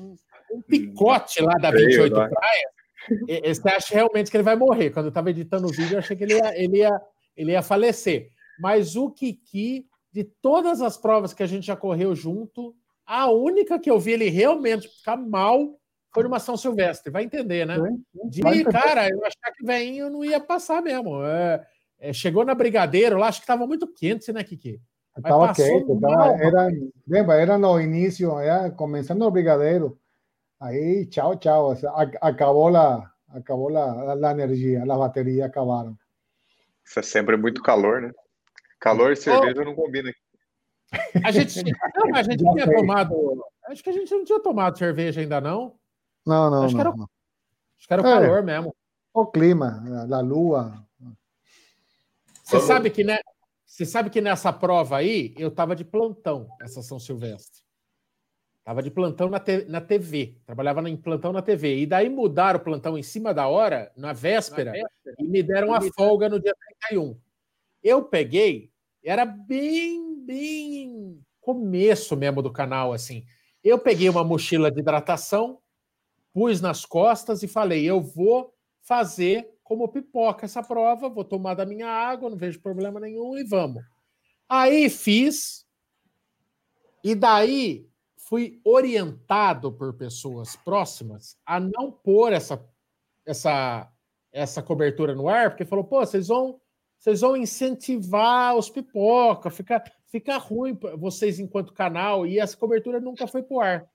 um, um picote lá da 28 praias, você acha realmente que ele vai morrer. Quando eu estava editando o vídeo, eu achei que ele ia, ele ia, ele ia falecer. Mas o Kiki de todas as provas que a gente já correu junto, a única que eu vi ele realmente ficar mal foi numa São Silvestre. Vai entender, né? De cara, eu achava que veinho não ia passar mesmo. É, é, chegou na Brigadeiro lá, acho que estava muito quente, né, Kiki? Estava quente, tava, era, lembra, era no início, era começando o Brigadeiro. Aí, tchau, tchau. Acabou a, acabou a, a energia, as baterias acabaram. Isso é sempre muito calor, né? Calor e cerveja oh, não combina aqui. A gente, não, a gente tinha tomado. Acho que a gente não tinha tomado cerveja ainda, não. Não, não. Acho não, que era, não. Acho que era o é, calor mesmo. O clima, a lua. Você sabe que, né? Você sabe que nessa prova aí, eu estava de plantão, essa São Silvestre. Estava de plantão na, te, na TV, trabalhava em plantão na TV. E daí mudaram o plantão em cima da hora, na véspera, na véspera e me deram a folga no dia 31. Eu peguei era bem, bem começo mesmo do canal, assim. Eu peguei uma mochila de hidratação, pus nas costas e falei: eu vou fazer como pipoca essa prova, vou tomar da minha água, não vejo problema nenhum e vamos. Aí fiz, e daí fui orientado por pessoas próximas a não pôr essa, essa, essa cobertura no ar, porque falou: pô, vocês vão vocês vão incentivar os pipoca, fica, fica ruim vocês enquanto canal, e essa cobertura nunca foi pro ar.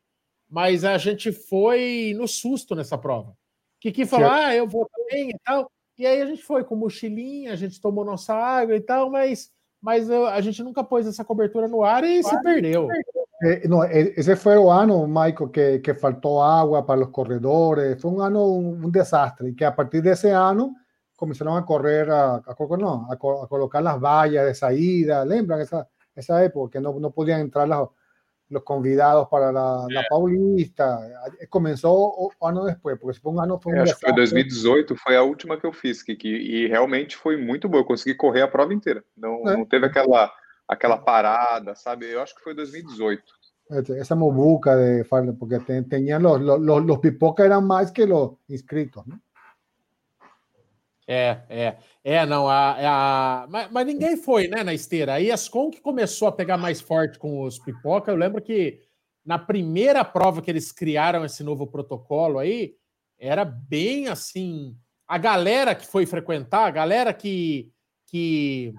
Mas a gente foi no susto nessa prova. Kiki falou: ah, eu vou também e tal. E aí a gente foi com mochilinha, a gente tomou nossa água e tal, mas, mas a gente nunca pôs essa cobertura no ar e se perdeu. Eh, no, ese fue el año, Michael, que, que, faltó agua para los corredores. Fue un año, un, un, desastre. Y que a partir de ese año comenzaron a correr, a, a, no, a, a colocar las vallas de salida. ¿Lembran esa, esa época? Que no, no podían entrar los, los convidados para la, la, Paulista. Começou ano depois, porque foi um ano foi um é, Acho que foi 2018, foi a última que eu fiz, que, que, e realmente foi muito boa. Eu consegui correr a prova inteira. Não, é. não teve aquela, aquela parada, sabe? Eu acho que foi 2018. Essa mobuca de porque tinha los, los, los pipoca eram mais que os inscritos, né? É, é. É, não, a, a... Mas, mas, ninguém foi, né, na esteira. Aí as com que começou a pegar mais forte com os pipoca. Eu lembro que na primeira prova que eles criaram esse novo protocolo aí, era bem assim. A galera que foi frequentar, a galera que. que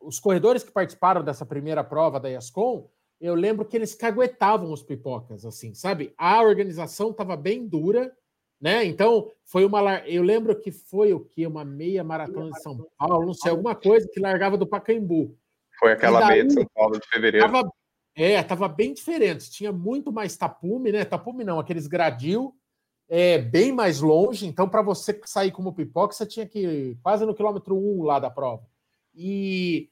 os corredores que participaram dessa primeira prova da Yascom, eu lembro que eles caguetavam os pipocas, assim, sabe? A organização estava bem dura né? Então, foi uma. Eu lembro que foi o que? Uma meia maratona de São Paulo, não sei, alguma coisa que largava do Pacaembu. Foi aquela daí, meia de São Paulo de fevereiro. Tava, é, tava bem diferente. Tinha muito mais tapume, né? Tapume não, aqueles gradil, é, bem mais longe. Então, para você sair como pipoca, você tinha que ir quase no quilômetro 1 um lá da prova. E,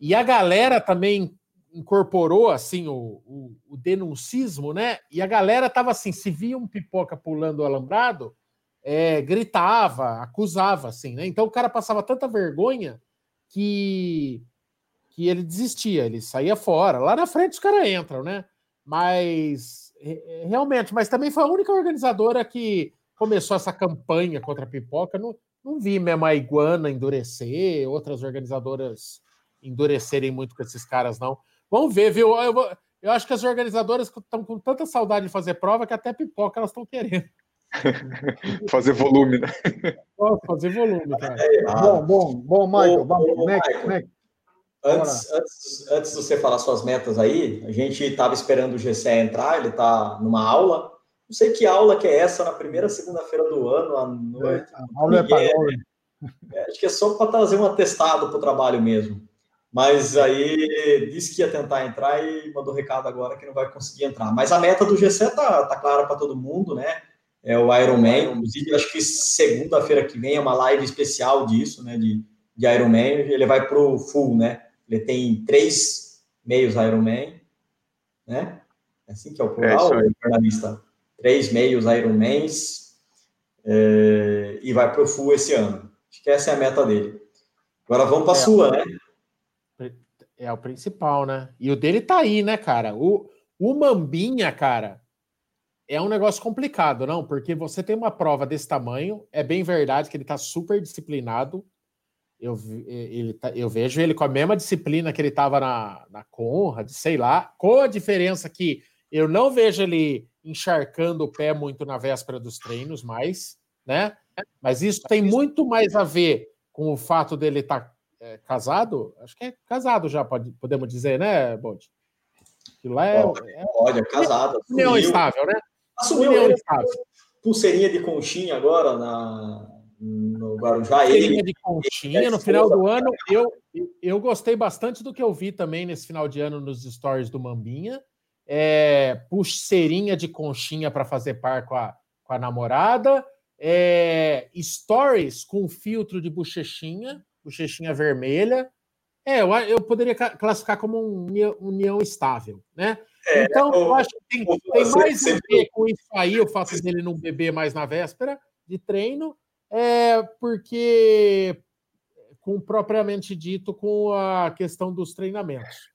e a galera também incorporou assim o, o, o, denuncismo, né? E a galera tava assim, se via um pipoca pulando o alambrado, é, gritava, acusava, assim, né? Então o cara passava tanta vergonha que que ele desistia, ele saía fora. Lá na frente os caras entram, né? Mas realmente, mas também foi a única organizadora que começou essa campanha contra a pipoca. Não, não vi mesmo a Iguana endurecer, outras organizadoras endurecerem muito com esses caras, não. Vamos ver, viu? Eu, vou, eu acho que as organizadoras estão com tanta saudade de fazer prova que até pipoca elas estão querendo. fazer volume, né? fazer volume, cara. É, bom, bom, bom, Michael. vamos, next, next. Antes, antes, antes de você falar suas metas aí, a gente estava esperando o GCE entrar, ele está numa aula. Não sei que aula que é essa na primeira segunda-feira do ano, à noite. É, a aula é para é, Acho que é só para trazer um atestado para o trabalho mesmo. Mas aí disse que ia tentar entrar e mandou recado agora que não vai conseguir entrar. Mas a meta do GC tá, tá clara para todo mundo, né? É o Ironman. Inclusive, acho que segunda-feira que vem é uma live especial disso, né? De, de Ironman. Ele vai pro full, né? Ele tem três meios Ironman, né? É assim que é o plural, é jornalista. Três meios Ironmans é, e vai pro full esse ano. Acho que essa é a meta dele. Agora vamos para a é, sua, né? É o principal, né? E o dele tá aí, né, cara? O, o Mambinha, cara, é um negócio complicado, não? Porque você tem uma prova desse tamanho, é bem verdade que ele tá super disciplinado. Eu, ele tá, eu vejo ele com a mesma disciplina que ele tava na, na Conrad, sei lá, com a diferença que eu não vejo ele encharcando o pé muito na véspera dos treinos, mais, né? Mas isso tem muito mais a ver com o fato dele estar tá é, casado? Acho que é casado já, pode, podemos dizer, né, Bode? lá é, é, pode, é casado. União estável, né? Assumiu união estável. Pulseirinha de conchinha agora na, no Guarujá. Pulseirinha ele, de conchinha no final do ano. Eu, eu gostei bastante do que eu vi também nesse final de ano nos stories do Mambinha. É, pulseirinha de conchinha para fazer par com a, com a namorada. É, stories com filtro de bochechinha bochechinha vermelha. É, eu, eu poderia classificar como um união estável, né? É, então, eu, acho que tem, tem mais a ver com isso aí, o fato dele não beber mais na véspera de treino, é porque, com propriamente dito, com a questão dos treinamentos.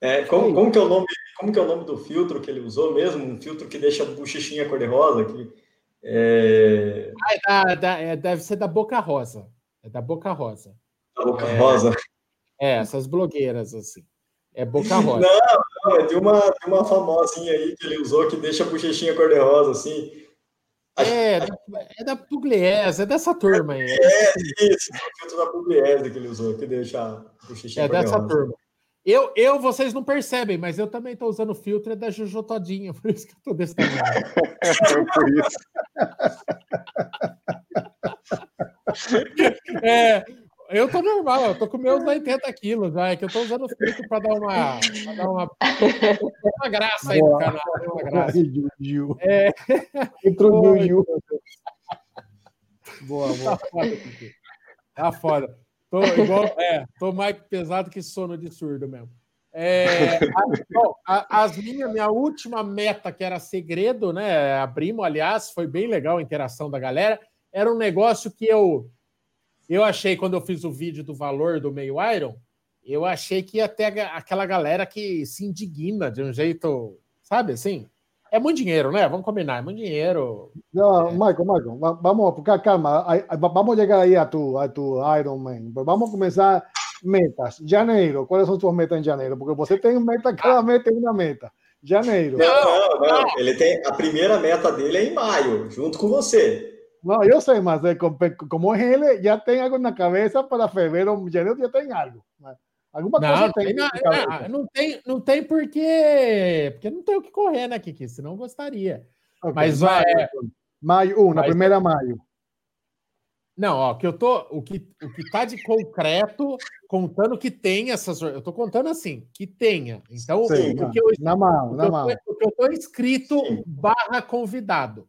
É, como, como, que é o nome, como que é o nome do filtro que ele usou mesmo? Um filtro que deixa a bochechinha cor-de-rosa? Que, é... Ah, é da, é, deve ser da Boca Rosa. É da Boca Rosa. Da Boca é, Rosa? É, essas blogueiras, assim. É Boca Rosa. Não, não, é de uma, de uma famosinha aí que ele usou que deixa a bochechinha cor-de-rosa, assim. É, é da Pugliese, é dessa turma aí. É, isso, o filtro da Pugliese que ele usou, que deixa o xixi É dessa turma. Eu, eu, vocês não percebem, mas eu também estou usando filtro da Juju Todinha, por isso que eu estou desse tamanho. é eu tô normal, eu tô com meus 80 quilos, já, é que eu tô usando filtro para dar uma, pra dar uma, uma graça aí no canal. Uma graça. É. Entrou Yu. Boa, boa. Tá foda, tá foda. Tô igual, é, tô mais pesado que sono de surdo mesmo. É, a, as minha, minha última meta, que era segredo, né? Abrimos, aliás, foi bem legal a interação da galera. Era um negócio que eu eu achei, quando eu fiz o vídeo do valor do meio Iron, eu achei que ia ter aquela galera que se indigna de um jeito, sabe assim? É muito dinheiro, né? Vamos combinar, é muito dinheiro. Não, é. Michael, Michael, vamos, calma, vamos chegar aí a tu, a tu Iron Man. Vamos começar metas. Janeiro, quais são suas metas em janeiro? Porque você tem meta, cada mês tem uma meta. Janeiro. Não, não, não. Ele tem a primeira meta dele é em maio, junto com você. No, yo sé más, como es él, ya tem algo na cabeça para fevereiro, janeiro já tem algo. Alguma não, coisa tem. Não, não, não, tem, não tem porque, porque não tem o que correr, né, Kiki? Senão gostaria. Okay, mas maio, é, maio 1, na primeira maio. Não, ó, que eu tô, o que o que tá de concreto, contando que tem essas, eu tô contando assim, que tenha. Então, Sim, o que eu, na mão, na mão. O que eu tô inscrito Sim. barra convidado.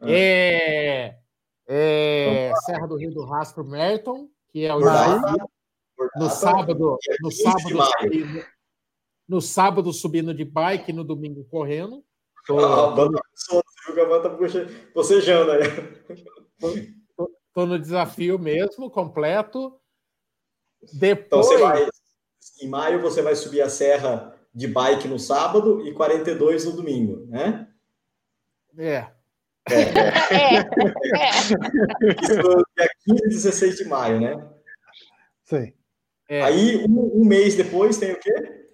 Ah. É, é Serra do Rio do Rastro Merton, que é o no sábado, no sábado, subindo, no sábado subindo de bike, no domingo correndo. Tô, ah, tá bocejando aí. Tô, tô, no desafio mesmo, completo. Depois. Então você vai, em maio você vai subir a serra de bike no sábado e 42 no domingo, né? É, é, é. é. Isso dia 15 e 16 de maio, né? Sim. É. Aí, um, um, mês depois, tem o quê?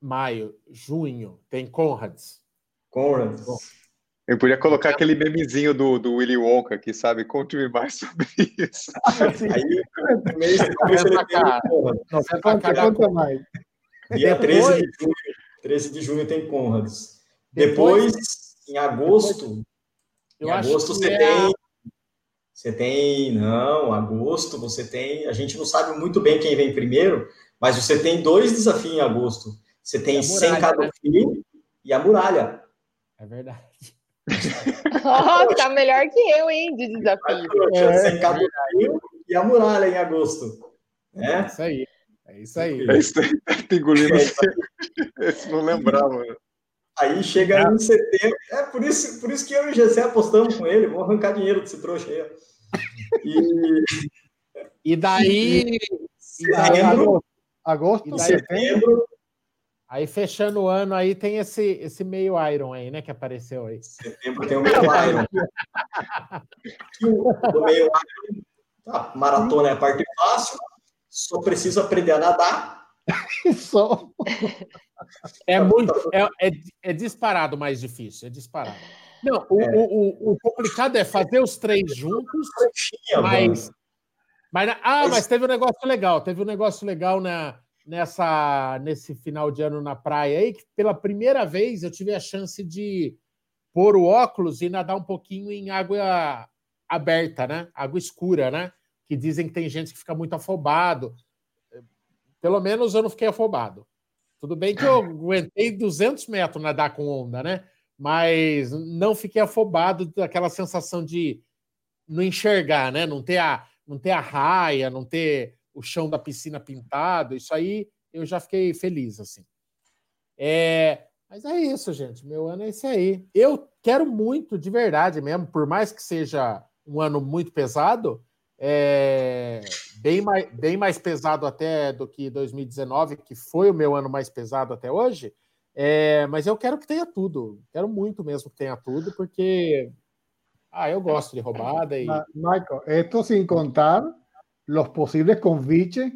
Maio, junho, tem Conrads. Conrads. Eu podia colocar aquele memezinho do, do Willy Wonka aqui, sabe? Conte-me mais sobre isso. Aí, um mês depois, ele tem Conta, conta mais. Dia 13 de junho, 13 de junho tem Conrads. Depois, depois em agosto, eu em agosto você é... tem. Você tem. Não, agosto você tem. A gente não sabe muito bem quem vem primeiro, mas você tem dois desafios em agosto. Você tem 100 cada né? e a muralha. É verdade. oh, tá melhor que eu, hein, de desafio. É, 100 cada e a muralha em agosto. É, é isso aí. É isso aí. É isso aí. Tá engolindo. Esse não lembrava. Aí chega é. em setembro. É por isso, por isso que eu e o Gessé apostamos com ele. Vamos arrancar dinheiro desse trouxa aí. E, e daí. Setembro, agosto, e daí, setembro. Aí fechando o ano aí tem esse, esse meio Iron aí, né? Que apareceu aí. Setembro tem o meio Iron. o, o meio Iron. Tá, maratona é a parte fácil. Só preciso aprender a nadar. Só. É muito. É, é, é, disparado mais difícil, é disparado. Não, o, é. o, o, o, complicado é fazer os três juntos, mas. Mas, ah, mas teve um negócio legal, teve um negócio legal na, nessa, nesse final de ano na praia aí, que pela primeira vez eu tive a chance de pôr o óculos e nadar um pouquinho em água aberta, né? Água escura, né? Que dizem que tem gente que fica muito afobado. Pelo menos eu não fiquei afobado. Tudo bem que eu aguentei 200 metros nadar com onda, né? Mas não fiquei afobado daquela sensação de não enxergar, né? Não ter a, não ter a raia, não ter o chão da piscina pintado. Isso aí eu já fiquei feliz, assim. É, mas é isso, gente. Meu ano é esse aí. Eu quero muito, de verdade mesmo, por mais que seja um ano muito pesado, é, bem, mais, bem mais pesado até do que 2019, que foi o meu ano mais pesado até hoje. É, mas eu quero que tenha tudo. Quero muito mesmo que tenha tudo, porque ah, eu gosto de roubada. E... Michael, esto sin contar los posibles convites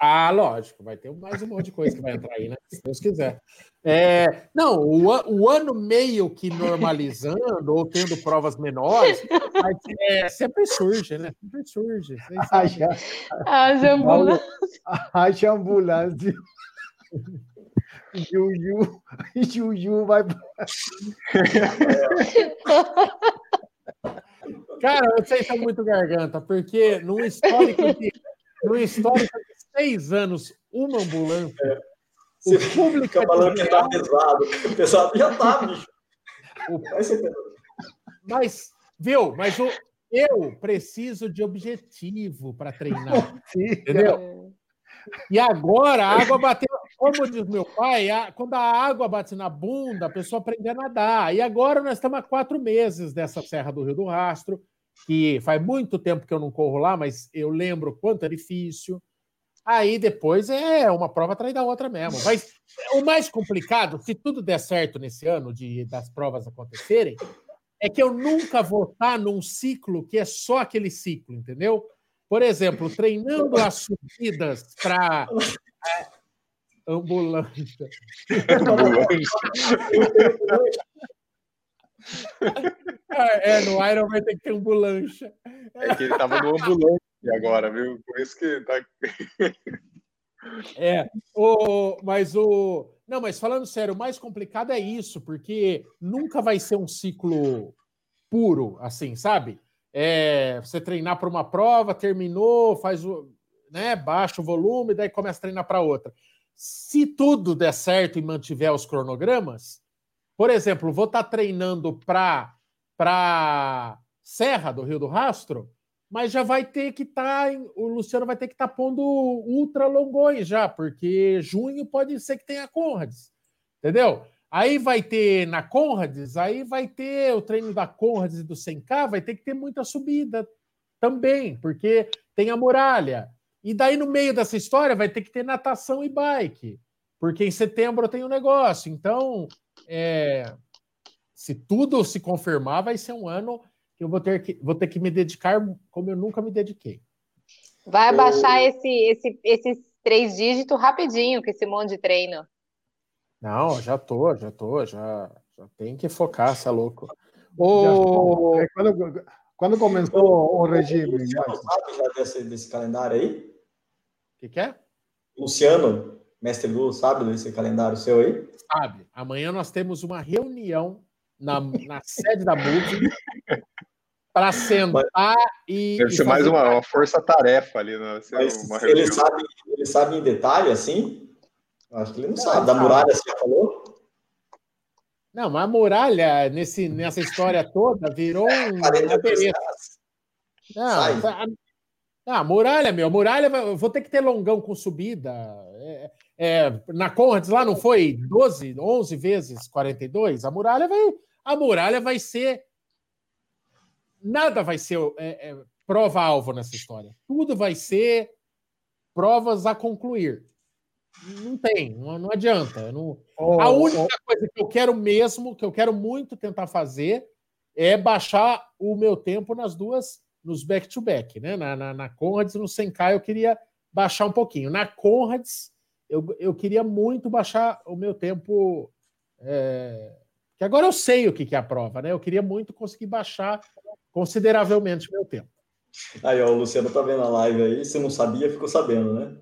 Ah, lógico, vai ter mais um monte de coisa que vai entrar aí, né? Se Deus quiser. É, não, o, o, ano meio que normalizando ou tendo provas menores, mas, é, sempre surge, né? Sempre surge. Haja, As ambulâncias. haja ambulância. Juju, Juju vai. Cara, vocês são muito garganta, porque num histórico de, num histórico de seis anos, uma ambulância. Você o público fica falando que tá pesado. Pesado já tá, bicho. O... Mas, viu? Mas o... eu preciso de objetivo para treinar. Entendeu? E agora a água bateu. Como diz meu pai, a... quando a água bate na bunda, a pessoa aprende a nadar. E agora nós estamos há quatro meses dessa Serra do Rio do Rastro, que faz muito tempo que eu não corro lá, mas eu lembro quanto é difícil. Aí depois é uma prova atrás da outra mesmo. Mas o mais complicado, se tudo der certo nesse ano de das provas acontecerem, é que eu nunca vou estar num ciclo que é só aquele ciclo, entendeu? Por exemplo, treinando as subidas para é, ambulância. é, é, no Iron vai ter que ter ambulância. É que ele estava no ambulante agora, viu? Por isso que tá. é, o, mas o. Não, mas falando sério, o mais complicado é isso, porque nunca vai ser um ciclo puro, assim, sabe? É, você treinar para uma prova, terminou, faz o. Né, baixa o volume, daí começa a treinar para outra. Se tudo der certo e mantiver os cronogramas, por exemplo, vou estar tá treinando para Serra do Rio do Rastro, mas já vai ter que estar. Tá, o Luciano vai ter que estar tá pondo ultra longões já, porque junho pode ser que tenha Conrads, entendeu? Aí vai ter na Conrads, aí vai ter o treino da Conrads e do 100K, vai ter que ter muita subida também, porque tem a muralha. E daí no meio dessa história vai ter que ter natação e bike, porque em setembro tem um negócio. Então, é, se tudo se confirmar, vai ser um ano que eu vou ter que, vou ter que me dedicar como eu nunca me dediquei. Vai abaixar eu... esse, esse, esses três dígitos rapidinho com esse monte de treino. Não, já tô, já tô, já, já tem que focar, você é louco. O... É, quando, quando começou o regime? Luciano sabe já desse, desse calendário aí? O que, que é? Luciano, mestre Lu, sabe desse calendário seu aí? Sabe. Amanhã nós temos uma reunião na, na sede da MUV para sentar e. Deve ser mais uma, uma força-tarefa ali. Né? ele, sabe, ele sabe em detalhe assim? Acho que ele não, não sabe. Da muralha, você falou? Não, mas a muralha, nesse, nessa história toda, virou um. Não, tá, ah, muralha, meu, muralha, eu vou ter que ter longão com subida. É, é, na Conrads lá não foi 12, 11 vezes 42? A muralha vai, a muralha vai ser nada vai ser é, é, prova-alvo nessa história. Tudo vai ser provas a concluir. Não tem, não, não adianta. Não... Oh, a única oh. coisa que eu quero mesmo, que eu quero muito tentar fazer, é baixar o meu tempo nas duas, nos back-to-back, -back, né? Na, na, na Conrads e no Senkai eu queria baixar um pouquinho. Na Conrads, eu, eu queria muito baixar o meu tempo. É... Que agora eu sei o que, que é a prova, né? Eu queria muito conseguir baixar consideravelmente meu tempo. Aí, ó, o Luciano tá vendo a live aí. Se não sabia, ficou sabendo, né?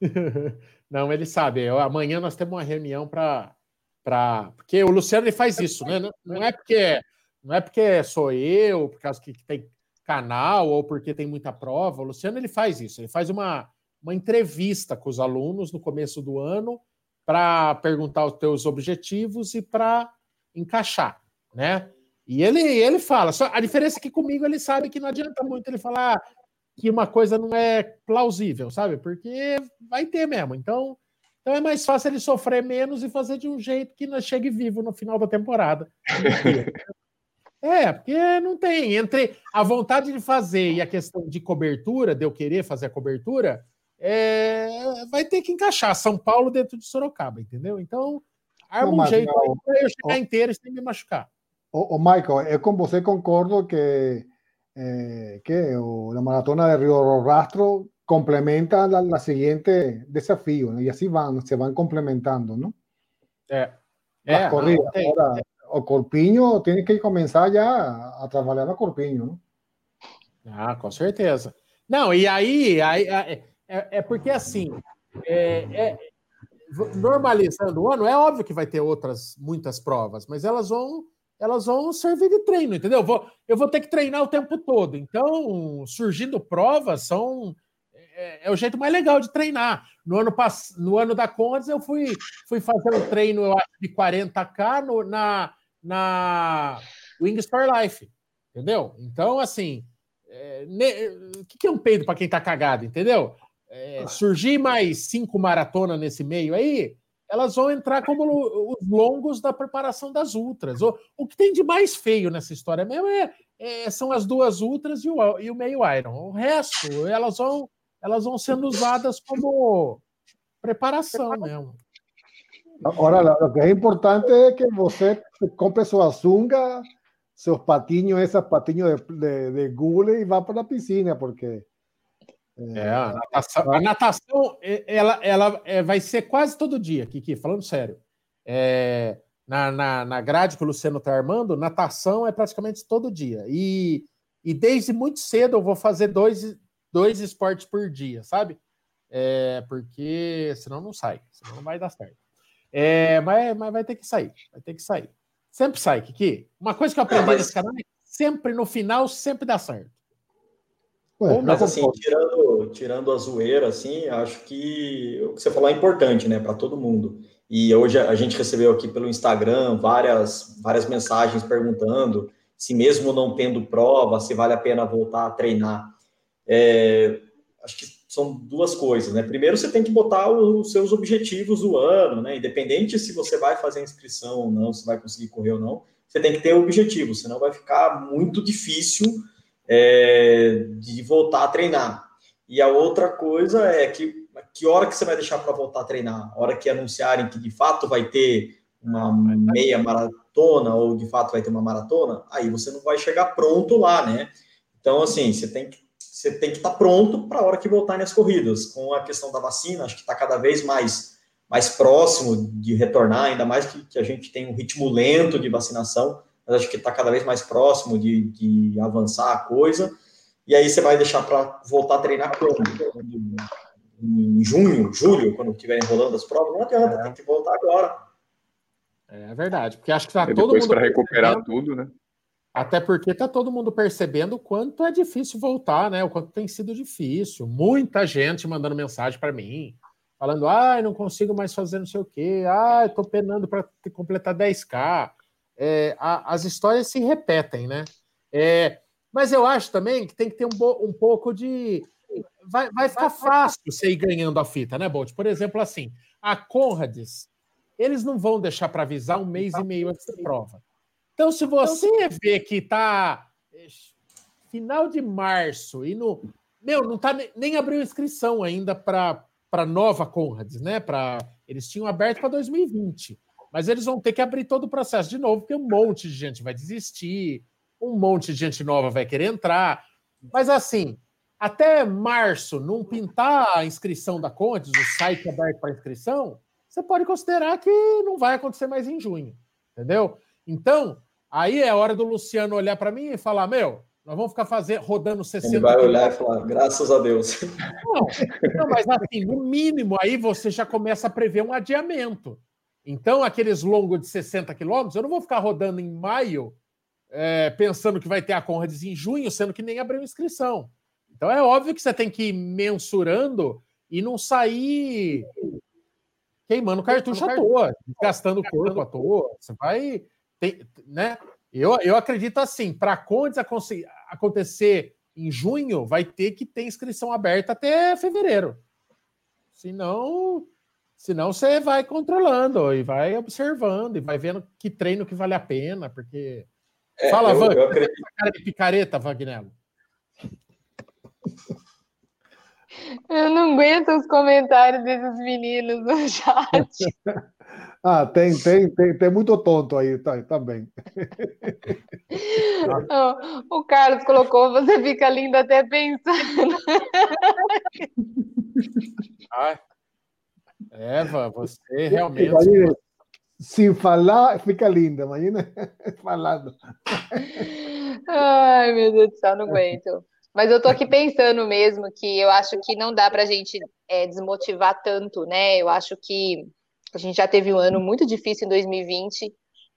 não, ele sabe. Eu, amanhã nós temos uma reunião para. Pra... Porque o Luciano ele faz isso, né? Não é porque não é porque sou eu, por causa que tem canal ou porque tem muita prova. O Luciano ele faz isso. Ele faz uma, uma entrevista com os alunos no começo do ano para perguntar os teus objetivos e para encaixar, né? E ele, ele fala, só, a diferença é que comigo ele sabe que não adianta muito ele falar que uma coisa não é plausível, sabe? Porque vai ter mesmo. Então, então é mais fácil ele sofrer menos e fazer de um jeito que não chegue vivo no final da temporada. É, porque não tem. Entre a vontade de fazer e a questão de cobertura, de eu querer fazer a cobertura, é, vai ter que encaixar São Paulo dentro de Sorocaba, entendeu? Então, arma um jeito para eu chegar inteiro sem me machucar. O, o Michael, eu com você concordo que, eh, que o, a maratona de Rio Rastro complementa la siguiente desafío, ¿no? y así van, se van complementando, ¿no? É. Las É, corridas. não, tem- o Corpinho tiene que comenzar ya a, a trabajar a Corpinho, ¿no? Ah, com certeza. Não, e aí, aí é- é porque assim, é, é- normalizando o ano, é óbvio que vai ter outras muitas provas, mas elas vão elas vão servir de treino, entendeu? Eu vou, eu vou ter que treinar o tempo todo. Então, surgindo provas são é, é o jeito mais legal de treinar. No ano, pass... no ano da Condes, eu fui, fui fazer um treino, eu acho, de 40K no, na, na Wings for Life, entendeu? Então, assim, é, ne- o que, é um peido para quem tá cagado, entendeu? É, surgir mais cinco maratonas nesse meio aí, elas vão entrar como os longos da preparação das ultras. O, o que tem de mais feio nessa história mesmo é, é- são as duas ultras e o, e o meio Iron. O resto, elas vão, elas vão sendo usadas como preparação mesmo. Lo, lo que es importante es que usted compre su azunga, sus patiños, esas patiños de, de, de Google y va para la piscina, porque É, a natação, a natação, é, ela, ela é, vai ser quase todo dia, Kiki, falando sério. É, na, na, na grade que o Luciano está armando, natação é praticamente todo dia. E, e desde muito cedo eu vou fazer dois, dois esportes por dia, sabe? É, porque senão não sai, senão não vai dar certo. É, mas, mas vai ter que sair, vai ter que sair. Sempre sai, Kiki. Uma coisa que eu aprendi mas- nesse canal é que sempre no final, sempre dá certo. Bueno, Mas assim, tirando, tirando a zoeira, assim, acho que o que você falou é importante, né, para todo mundo. E hoje a gente recebeu aqui pelo Instagram várias, várias mensagens perguntando se mesmo não tendo prova, se vale a pena voltar a treinar. É, acho que são duas coisas, né? Primeiro, você tem que botar os seus objetivos do ano, né? Independente se você vai fazer inscrição ou não, se vai conseguir correr ou não, você tem que ter objetivo, senão vai ficar muito difícil é, de voltar a treinar. E a outra coisa é que que hora que você vai deixar para voltar a treinar? A hora que anunciarem que de fato vai ter uma meia maratona ou de fato vai ter uma maratona, aí você não vai chegar pronto lá, né? Então, assim, você tem que você tem que estar pronto para a hora que voltarem as corridas. Com a questão da vacina, acho que está cada vez mais, mais próximo de retornar, ainda mais que, que a gente tem um ritmo lento de vacinação, mas acho que está cada vez mais próximo de, de avançar a coisa. E aí você vai deixar para voltar a treinar quando? Em junho, julho, quando estiverem rolando as provas? Não adianta, tem que voltar agora. É verdade, porque acho que tá E todo depois mundo para recuperar tudo, né? Até porque tá todo mundo percebendo o quanto é difícil voltar, né? O quanto tem sido difícil. Muita gente mandando mensagem para mim, falando: ai, não consigo mais fazer não sei o quê, ai, tô penando para completar 10K. É, a- as histórias se repetem, né? É, mas eu acho também que tem que ter um, bo- um pouco de. Vai, vai ficar fácil você ir ganhando a fita, né, Bolt? Por exemplo, assim, a Conrads, eles não vão deixar para avisar um mês e meio antes da prova. Então, se você vê que tá final de março e no. Meu, não tá ne- nem abriu inscrição ainda para nova Conrads, né? Para eles tinham aberto para 2020, mas eles vão ter que abrir todo o processo de novo, porque um monte de gente vai desistir, um monte de gente nova vai querer entrar. Mas assim, até março não pintar a inscrição da Conrads, o site aberto para inscrição, você pode considerar que não vai acontecer mais em junho, entendeu? Então, aí é hora do Luciano olhar para mim e falar: Meu, nós vamos ficar fazer, rodando 60 Ele vai olhar e falar, graças a Deus. Não, não, mas assim, no mínimo, aí você já começa a prever um adiamento. Então, aqueles longos de 60 quilômetros, eu não vou ficar rodando em maio, é, pensando que vai ter a Conrads em junho, sendo que nem abriu inscrição. Então, é óbvio que você tem que ir mensurando e não sair queimando cartucho à toa, gastando o corpo à toa. Você vai. Tem, né? Eu, eu acredito assim: para a Condes aconte- acontecer em junho, vai ter que ter inscrição aberta até fevereiro. Senão, senão você vai controlando e vai observando e vai vendo que treino que vale a pena, porque. É, Fala, eu, Van, eu acredito cara de picareta, Vagnello. Eu não aguento os comentários desses meninos no chat. ah, tem, tem, tem, tem muito tonto aí tá, também. oh, o Carlos colocou, você fica lindo até pensando. ah, Eva, você realmente. Sem falar, fica linda, imagina falando. Ai, meu Deus do céu, não aguento. Mas eu tô aqui pensando mesmo que eu acho que não dá pra gente é, desmotivar tanto, né? Eu acho que a gente já teve um ano muito difícil em 2020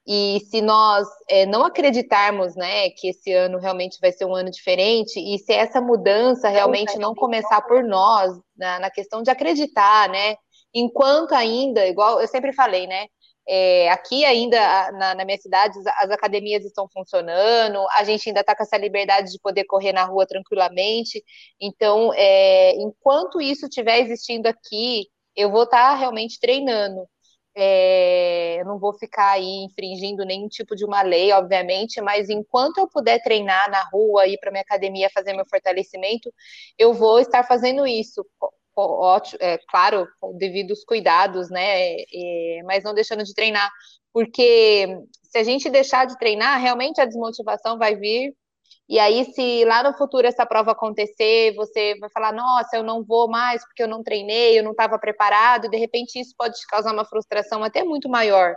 e se nós é, não acreditarmos, né, que esse ano realmente vai ser um ano diferente e se essa mudança realmente não começar por nós na, na questão de acreditar, né? Enquanto ainda, igual eu sempre falei, né? É, aqui ainda na, na, minha cidade as academias estão funcionando, a gente ainda está com essa liberdade de poder correr na rua tranquilamente. Então, é, enquanto isso estiver existindo aqui, eu vou estar tá realmente treinando. É, eu não vou ficar aí infringindo nenhum tipo de uma lei, obviamente, mas enquanto eu puder treinar na rua, ir para minha academia fazer meu fortalecimento, eu vou estar fazendo isso ótimo, é, claro, com devidos cuidados, né? Mas não deixando de treinar, porque se a gente deixar de treinar, realmente a desmotivação vai vir. E aí, se lá no futuro essa prova acontecer, você vai falar: nossa, eu não vou mais porque eu não treinei, eu não estava preparado, de repente isso pode te causar uma frustração até muito maior.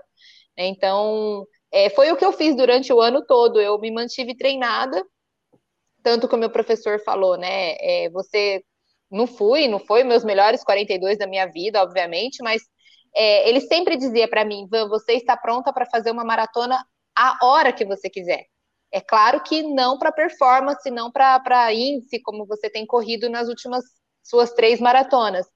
Né? Então, é, foi o que eu fiz durante o ano todo. Eu me mantive treinada, tanto que o meu professor falou, né? É, você não fui, não foi meus melhores 42 da minha vida, obviamente, mas é, ele sempre dizia para mim, Van, você está pronta para fazer uma maratona a hora que você quiser. É claro que não para performance, não para índice, como você tem corrido nas últimas suas três maratonas.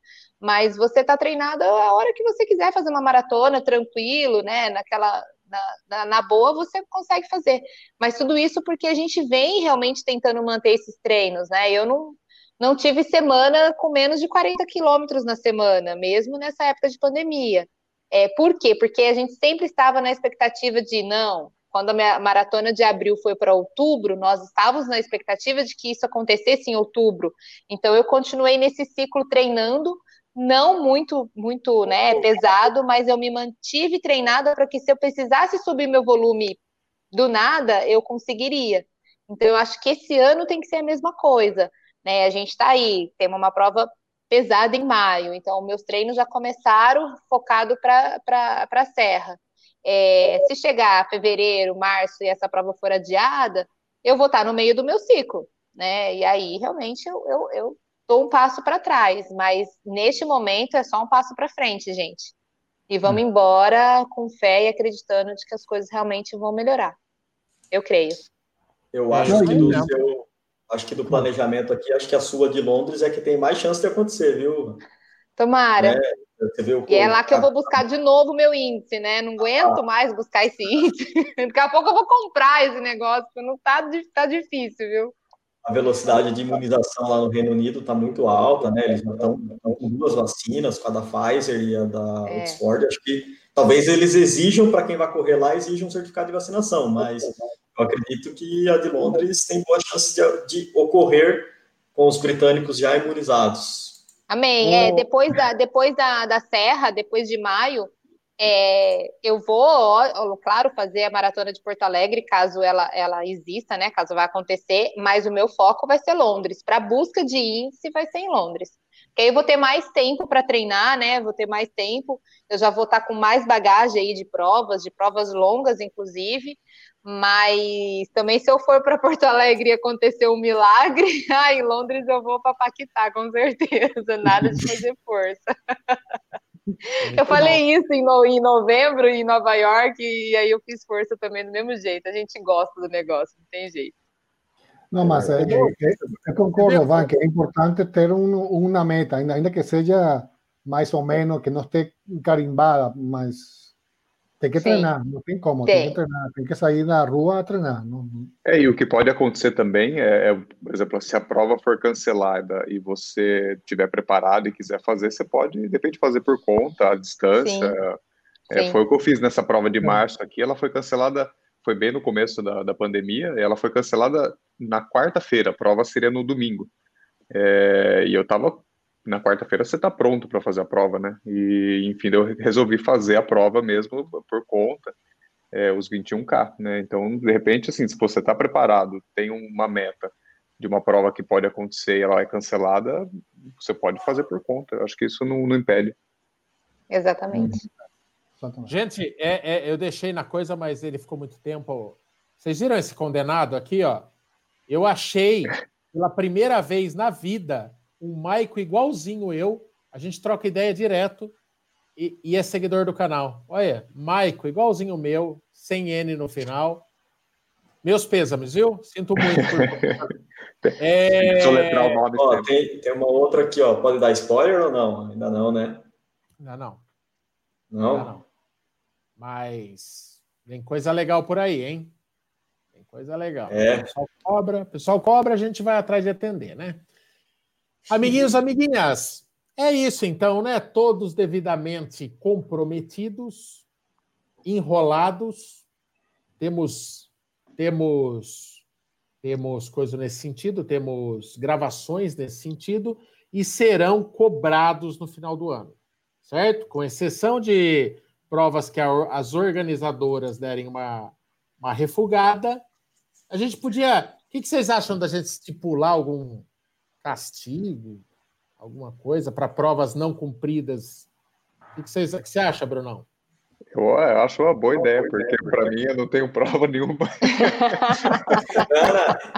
Mas você está treinada a hora que você quiser fazer uma maratona, tranquilo, né? Naquela, na, na, na, boa, você consegue fazer. Mas tudo isso porque a gente vem realmente tentando manter esses treinos, né? Eu não, não tive semana com menos de 40 quilômetros na semana, mesmo nessa época de pandemia. É, por quê? Porque a gente sempre estava na expectativa de, não, quando a maratona de abril foi para outubro, nós estávamos na expectativa de que isso acontecesse em outubro. Então eu continuei nesse ciclo treinando, não muito muito, né, pesado, mas eu me mantive treinada para que se eu precisasse subir meu volume do nada, eu conseguiria. Então eu acho que esse ano tem que ser a mesma coisa. Né? A gente está aí, temos uma prova pesada em maio, então meus treinos já começaram focado para a serra. É, se chegar fevereiro, março e essa prova for adiada, eu vou estar tá no meio do meu ciclo, né? E aí realmente eu, eu, eu dou um passo para trás, mas neste momento é só um passo para frente, gente. E vamos hum. embora com fé e acreditando de que as coisas realmente vão melhorar. Eu creio. Eu acho que do seu, acho que do planejamento aqui, acho que a sua de Londres é que tem mais chance de acontecer, viu? Tomara. É, e é lá que eu vou buscar de novo o meu índice, né? Não aguento ah. mais buscar esse índice. Daqui a pouco eu vou comprar esse negócio, porque não tá, tá difícil, viu? A velocidade de imunização lá no Reino Unido está muito alta, né? Eles estão com duas vacinas, com a da Pfizer e a da é. Oxford. Acho que talvez eles exijam para quem vai correr lá, exijam um certificado de vacinação, mas eu acredito que a de Londres tem boa chance de, de ocorrer com os britânicos já imunizados. Amém. É, depois da, depois da, da Serra, depois de maio, é, eu vou, claro, fazer a maratona de Porto Alegre, caso ela, ela exista, né? Caso vá acontecer, mas o meu foco vai ser Londres. Para busca de índice, vai ser em Londres. Porque aí eu vou ter mais tempo para treinar, né? Vou ter mais tempo. Eu já vou estar tá com mais bagagem aí de provas, de provas longas, inclusive. Mas também, se eu for para Porto Alegre e acontecer um milagre, ah, em Londres eu vou para Paquitá, com certeza. Nada de fazer força. eu falei isso em, no, em novembro em Nova York e aí eu fiz força também do mesmo jeito. A gente gosta do negócio, não tem jeito. Não, mas é, é, eu concordo, Van, que é importante ter um, uma meta, ainda, ainda que seja mais ou menos, que não esteja carimbada, mas tem que Sim. treinar, não tem como, tem. tem. que treinar, tem que sair na rua a treinar. Não... É, e o que pode acontecer também é, é, por exemplo, se a prova for cancelada e você estiver preparado e quiser fazer, você pode, de repente, fazer por conta, à distância. Sim. É, Sim. Foi o que eu fiz nessa prova de março aqui, ela foi cancelada, foi bem no começo da, da pandemia, ela foi cancelada na quarta-feira, a prova seria no domingo. É, e eu estava na quarta-feira você está pronto para fazer a prova, né? E, enfim, eu resolvi fazer a prova mesmo por conta, é, os 21K, né? Então, de repente, assim, se você está preparado, tem uma meta de uma prova que pode acontecer e ela é cancelada, você pode fazer por conta. Eu acho que isso não, não impede. Exatamente. Gente, é, é, eu deixei na coisa, mas ele ficou muito tempo. Vocês viram esse condenado aqui, ó? Eu achei, pela primeira vez na vida, um Maico igualzinho eu. A gente troca ideia direto e, e é seguidor do canal. Olha, Maico, igualzinho o meu, sem N no final. Meus pêsames, viu? Sinto muito por. é... letrar o nome. Ó, tem, tem uma outra aqui, ó. Pode dar spoiler ou não? Ainda não, né? Ainda não. Não? Ainda não. Mas tem coisa legal por aí, hein? Tem coisa legal. É. O pessoal cobra, pessoal cobra, a gente vai atrás de atender, né? Amiguinhos, amiguinhas, é isso então, né? Todos devidamente comprometidos, enrolados, temos temos temos coisa nesse sentido, temos gravações nesse sentido e serão cobrados no final do ano, certo? Com exceção de provas que as organizadoras derem uma, uma refugada, a gente podia. O que vocês acham da gente estipular algum castigo, alguma coisa para provas não cumpridas. O que, você acha, Brunão? Eu, eu acho uma boa ideia, porque para mim eu não tenho prova nenhuma.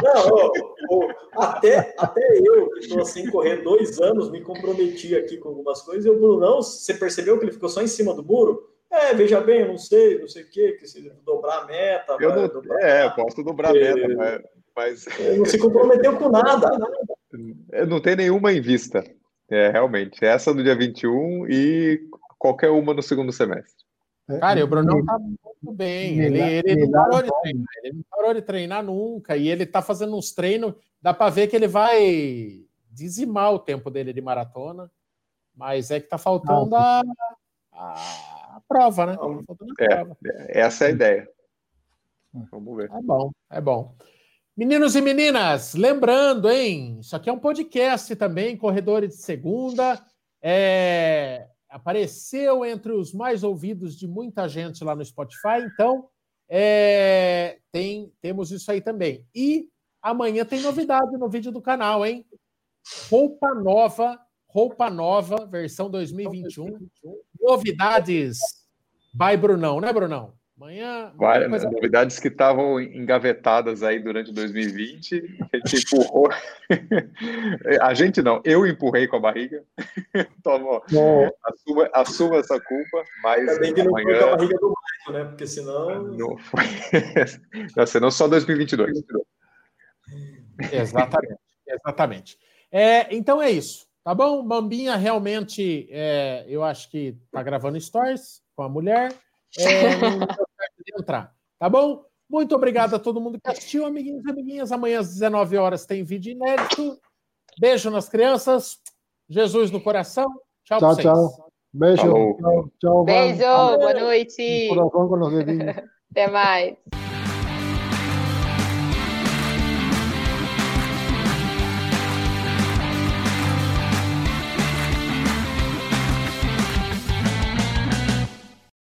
não, não, até, até eu, que estou sem correr dois anos, me comprometi aqui com algumas coisas, e o Brunão, você percebeu que ele ficou só em cima do muro? É, veja bem, eu não sei, não sei o quê, que se dobrar a meta. Eu não, dobrar, é, eu posso dobrar a meta, mas. mas... Ele não se comprometeu com nada. Não tem nenhuma em vista. É, realmente. Essa do dia 21 e qualquer uma no segundo semestre. É, Cara, o Brunão tá muito bem. Ele, ele, ele, não parou de treinar, ele não parou de treinar nunca. E ele tá fazendo uns treinos. Dá para ver que ele vai dizimar o tempo dele de maratona. Mas é que tá faltando a, a, a prova, né? Tá é, prova. Essa é a ideia. Vamos ver. É bom, é bom. Meninos e meninas, lembrando, hein? Isso aqui é um podcast também, Corredores de Segunda. É, apareceu entre os mais ouvidos de muita gente lá no Spotify, então é, tem, temos isso aí também. E amanhã tem novidade no vídeo do canal, hein? Roupa nova, roupa nova, versão 2021. Novidades by Brunão, né, Brunão? Amanhã. Várias coisa... novidades que estavam engavetadas aí durante 2020. A gente empurrou. a gente não, eu empurrei com a barriga. Toma, assuma, assuma essa culpa, mas. Também que não amanhã... foi com a barriga do Maicon, né? Porque senão. Não foi. não, senão só 2022. Exatamente. Exatamente. É, então é isso. Tá bom? Bambinha realmente, é, eu acho que tá gravando stories com a mulher. É, não entrar. Tá bom? Muito obrigado a todo mundo que assistiu, amiguinhos e amiguinhas. Amanhã às 19 horas tem vídeo inédito. Beijo nas crianças. Jesus no coração. Tchau, tchau. Tchau. Beijo. Tchau, tchau. Beijo. Boa noite. Até mais.